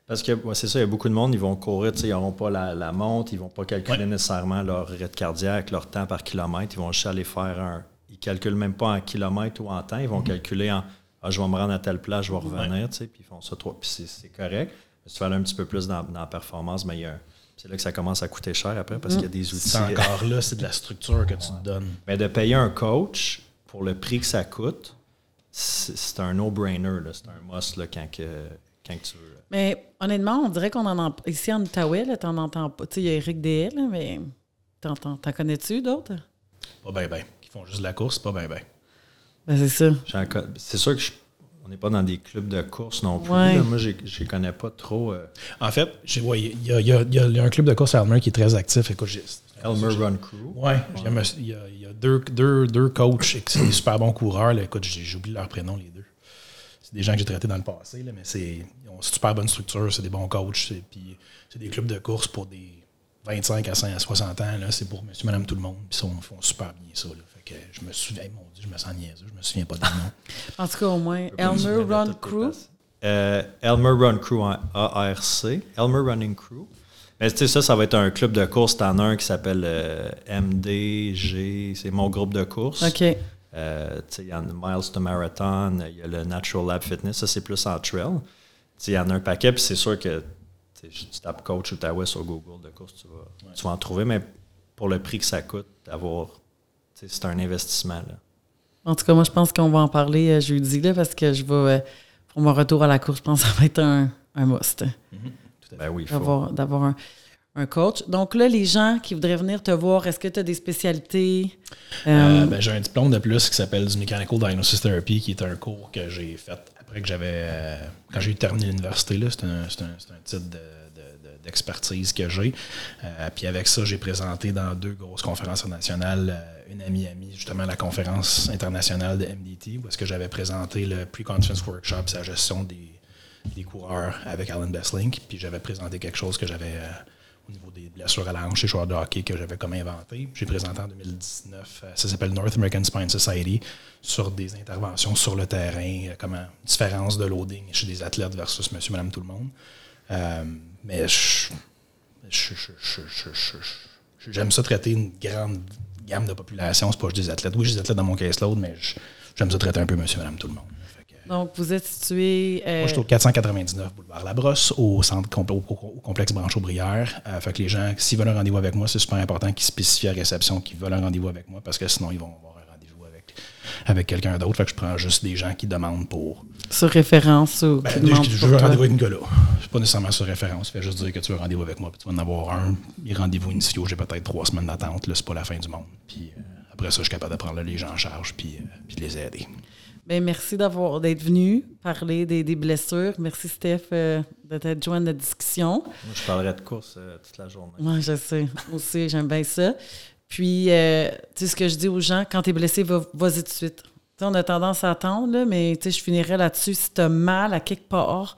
Parce que ouais, c'est ça, il y a beaucoup de monde, ils vont courir, ils n'auront pas la, la montre, ils vont pas calculer Ouais. nécessairement leur rythme cardiaque, leur temps par kilomètre, ils vont juste aller faire un. Ils calculent même pas en kilomètres ou en temps, ils vont calculer en ah, je vais me rendre à telle place, je vais revenir, puis ils font ça trois. Puis c'est, correct. Mais si tu veux aller un petit peu plus dans, dans la performance, mais il y a un- c'est là que ça commence à coûter cher après parce qu'il y a des outils. C'est (laughs) encore là, c'est de la structure que tu te donnes. Mais de payer un coach pour le prix que ça coûte, c'est, un no-brainer, c'est un must là, quand, que, quand que tu veux. Mais honnêtement, on dirait qu'on en entend. Ici en Outaouais, là, t'en entends pas. Tu sais, il y a Eric DL, là, mais t'entends, t'en connais-tu d'autres? Pas bien, bien. Qui font juste de la course, pas bien, bien. Ben, c'est ça. C'est sûr que je- on n'est pas dans des clubs de course non plus. Ouais. là. Moi, je ne connais pas trop. euh, En fait, ouais, il y, y a- y y un club de course à Elmer qui est très actif. Écoute, j'ai- Elmer Run Crew. Ouais, il y a, y deux, deux, deux coachs et qui sont des super bons coureurs. là. Écoute, j'ai- j'oublie leur prénom, les deux. C'est des gens que j'ai traités dans le passé, là, mais c'est, ils ont une super bonne structure, c'est des bons coachs. c'est- Puis c'est des clubs de course pour des 25 à 5 à 60 ans. Là, c'est pour monsieur, madame, tout le monde. Puis ils sont- font super bien ça. Là. Fait que je me souviens, mon Dieu, je me sens niaiseux, je me souviens pas de nom. (laughs) En tout cas, au moins, Elmer Run Crew. Euh, Elmer Run Crew en ARC. Elmer Running Crew. Mais tu sais, ça, ça va être un club de course. T'en as un qui s'appelle euh, MDG. C'est mon groupe de course. OK. Euh, il y en a Miles to Marathon, il y a le Natural Lab Fitness, ça c'est plus en trail. Il y en a un paquet, puis c'est sûr que tu tapes coach Outaouais sur Google de course, tu vas, tu vas en trouver, mais pour le prix que ça coûte, d'avoir, c'est un investissement. Là. En tout cas, moi, je pense qu'on va en parler euh, jeudi, là, parce que je vais, euh, pour mon retour à la course, je pense que ça va être un, un must Ben oui, il faut. d'avoir, d'avoir un, un coach. Donc là, les gens qui voudraient venir te voir, est-ce que tu as des spécialités? Euh, Euh, ben, j'ai un diplôme de plus qui s'appelle du Mechanical Diagnosis Therapy, qui est un cours que j'ai fait après que j'avais. euh, quand j'ai terminé l'université. là. C'est un, c'est un- c'est un titre de- de- de- d'expertise que j'ai. Euh, puis avec ça, j'ai présenté dans deux grosses conférences internationales, euh, une à Miami, justement la conférence internationale de MDT, où est-ce que j'avais présenté le Pre-Conference Workshop, sa gestion des, des coureurs avec Alan Besslink. Puis j'avais présenté quelque chose que j'avais. euh, au au niveau des blessures à la hanche et joueurs de hockey que j'avais comme inventé. J'ai présenté en 2019, ça s'appelle North American Spine Society, sur des interventions sur le terrain, comme une différence de loading chez des athlètes versus monsieur, madame, tout le monde. mais j'aime ça traiter une grande gamme de population. C'est pas juste des athlètes. Oui, j'ai des athlètes dans mon caseload, mais j'aime ça traiter un peu monsieur, madame, tout le monde. Donc, vous êtes situé. Moi, je suis au 499 boulevard La Brosse, au centre au, complexe Branche-Aubrière. Euh, fait que les gens, s'ils veulent un rendez-vous avec moi, c'est super important qu'ils spécifient à réception qu'ils veulent un rendez-vous avec moi parce que sinon, ils vont avoir un rendez-vous avec, avec quelqu'un d'autre. Fait que je prends juste des gens qui demandent pour. Sur référence ou. Ben, je, je veux un rendez-vous avec Nicolas. C'est pas nécessairement sur référence. Fais juste dire que tu veux un rendez-vous avec moi, puis tu vas en avoir un. Les rendez-vous initiaux, j'ai peut-être trois semaines d'attente. Là, c'est pas la fin du monde. Puis euh, après ça, je suis capable de prendre les gens en charge, puis, euh, puis de les aider. Bien, merci d'avoir d'être venu parler des, blessures. Merci, Steph, euh, de t'être joint à la discussion. Moi, je parlerai de course euh, toute la journée. Oui, je sais. Aussi, j'aime bien ça. Puis, euh, tu sais, ce que je dis aux gens, quand tu es blessé, va, vas-y tout de suite. on a tendance à attendre, là, mais je finirais là-dessus. Si tu as mal à quelque part,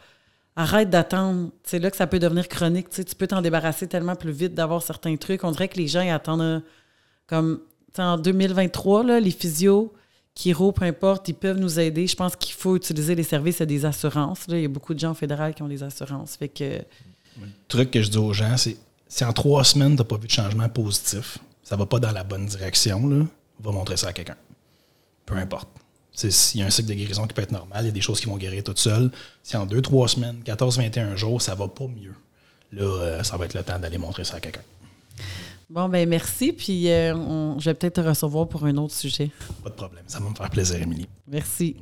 arrête d'attendre. C'est là que ça peut devenir chronique. tu peux t'en débarrasser tellement plus vite d'avoir certains trucs. On dirait que les gens ils attendent comme en 2023, là, les physios Kiro, peu importe, ils peuvent nous aider. Je pense qu'il faut utiliser les services des assurances. Il y a beaucoup de gens fédéraux qui ont des assurances. Fait. Le truc que je dis aux gens, c'est si en trois semaines, tu n'as pas vu de changement positif, ça va pas dans la bonne direction, là, va montrer ça à quelqu'un. Peu importe. S'il y a un cycle de guérison qui peut être normal, il y a des choses qui vont guérir toutes seules. Si en deux, trois semaines, 14, 21 jours, ça va pas mieux, là, euh, ça va être le temps d'aller montrer ça à quelqu'un. Bon, ben merci. Puis euh, je vais peut-être te recevoir pour un autre sujet. Pas de problème. Ça va me faire plaisir, Émilie. Merci.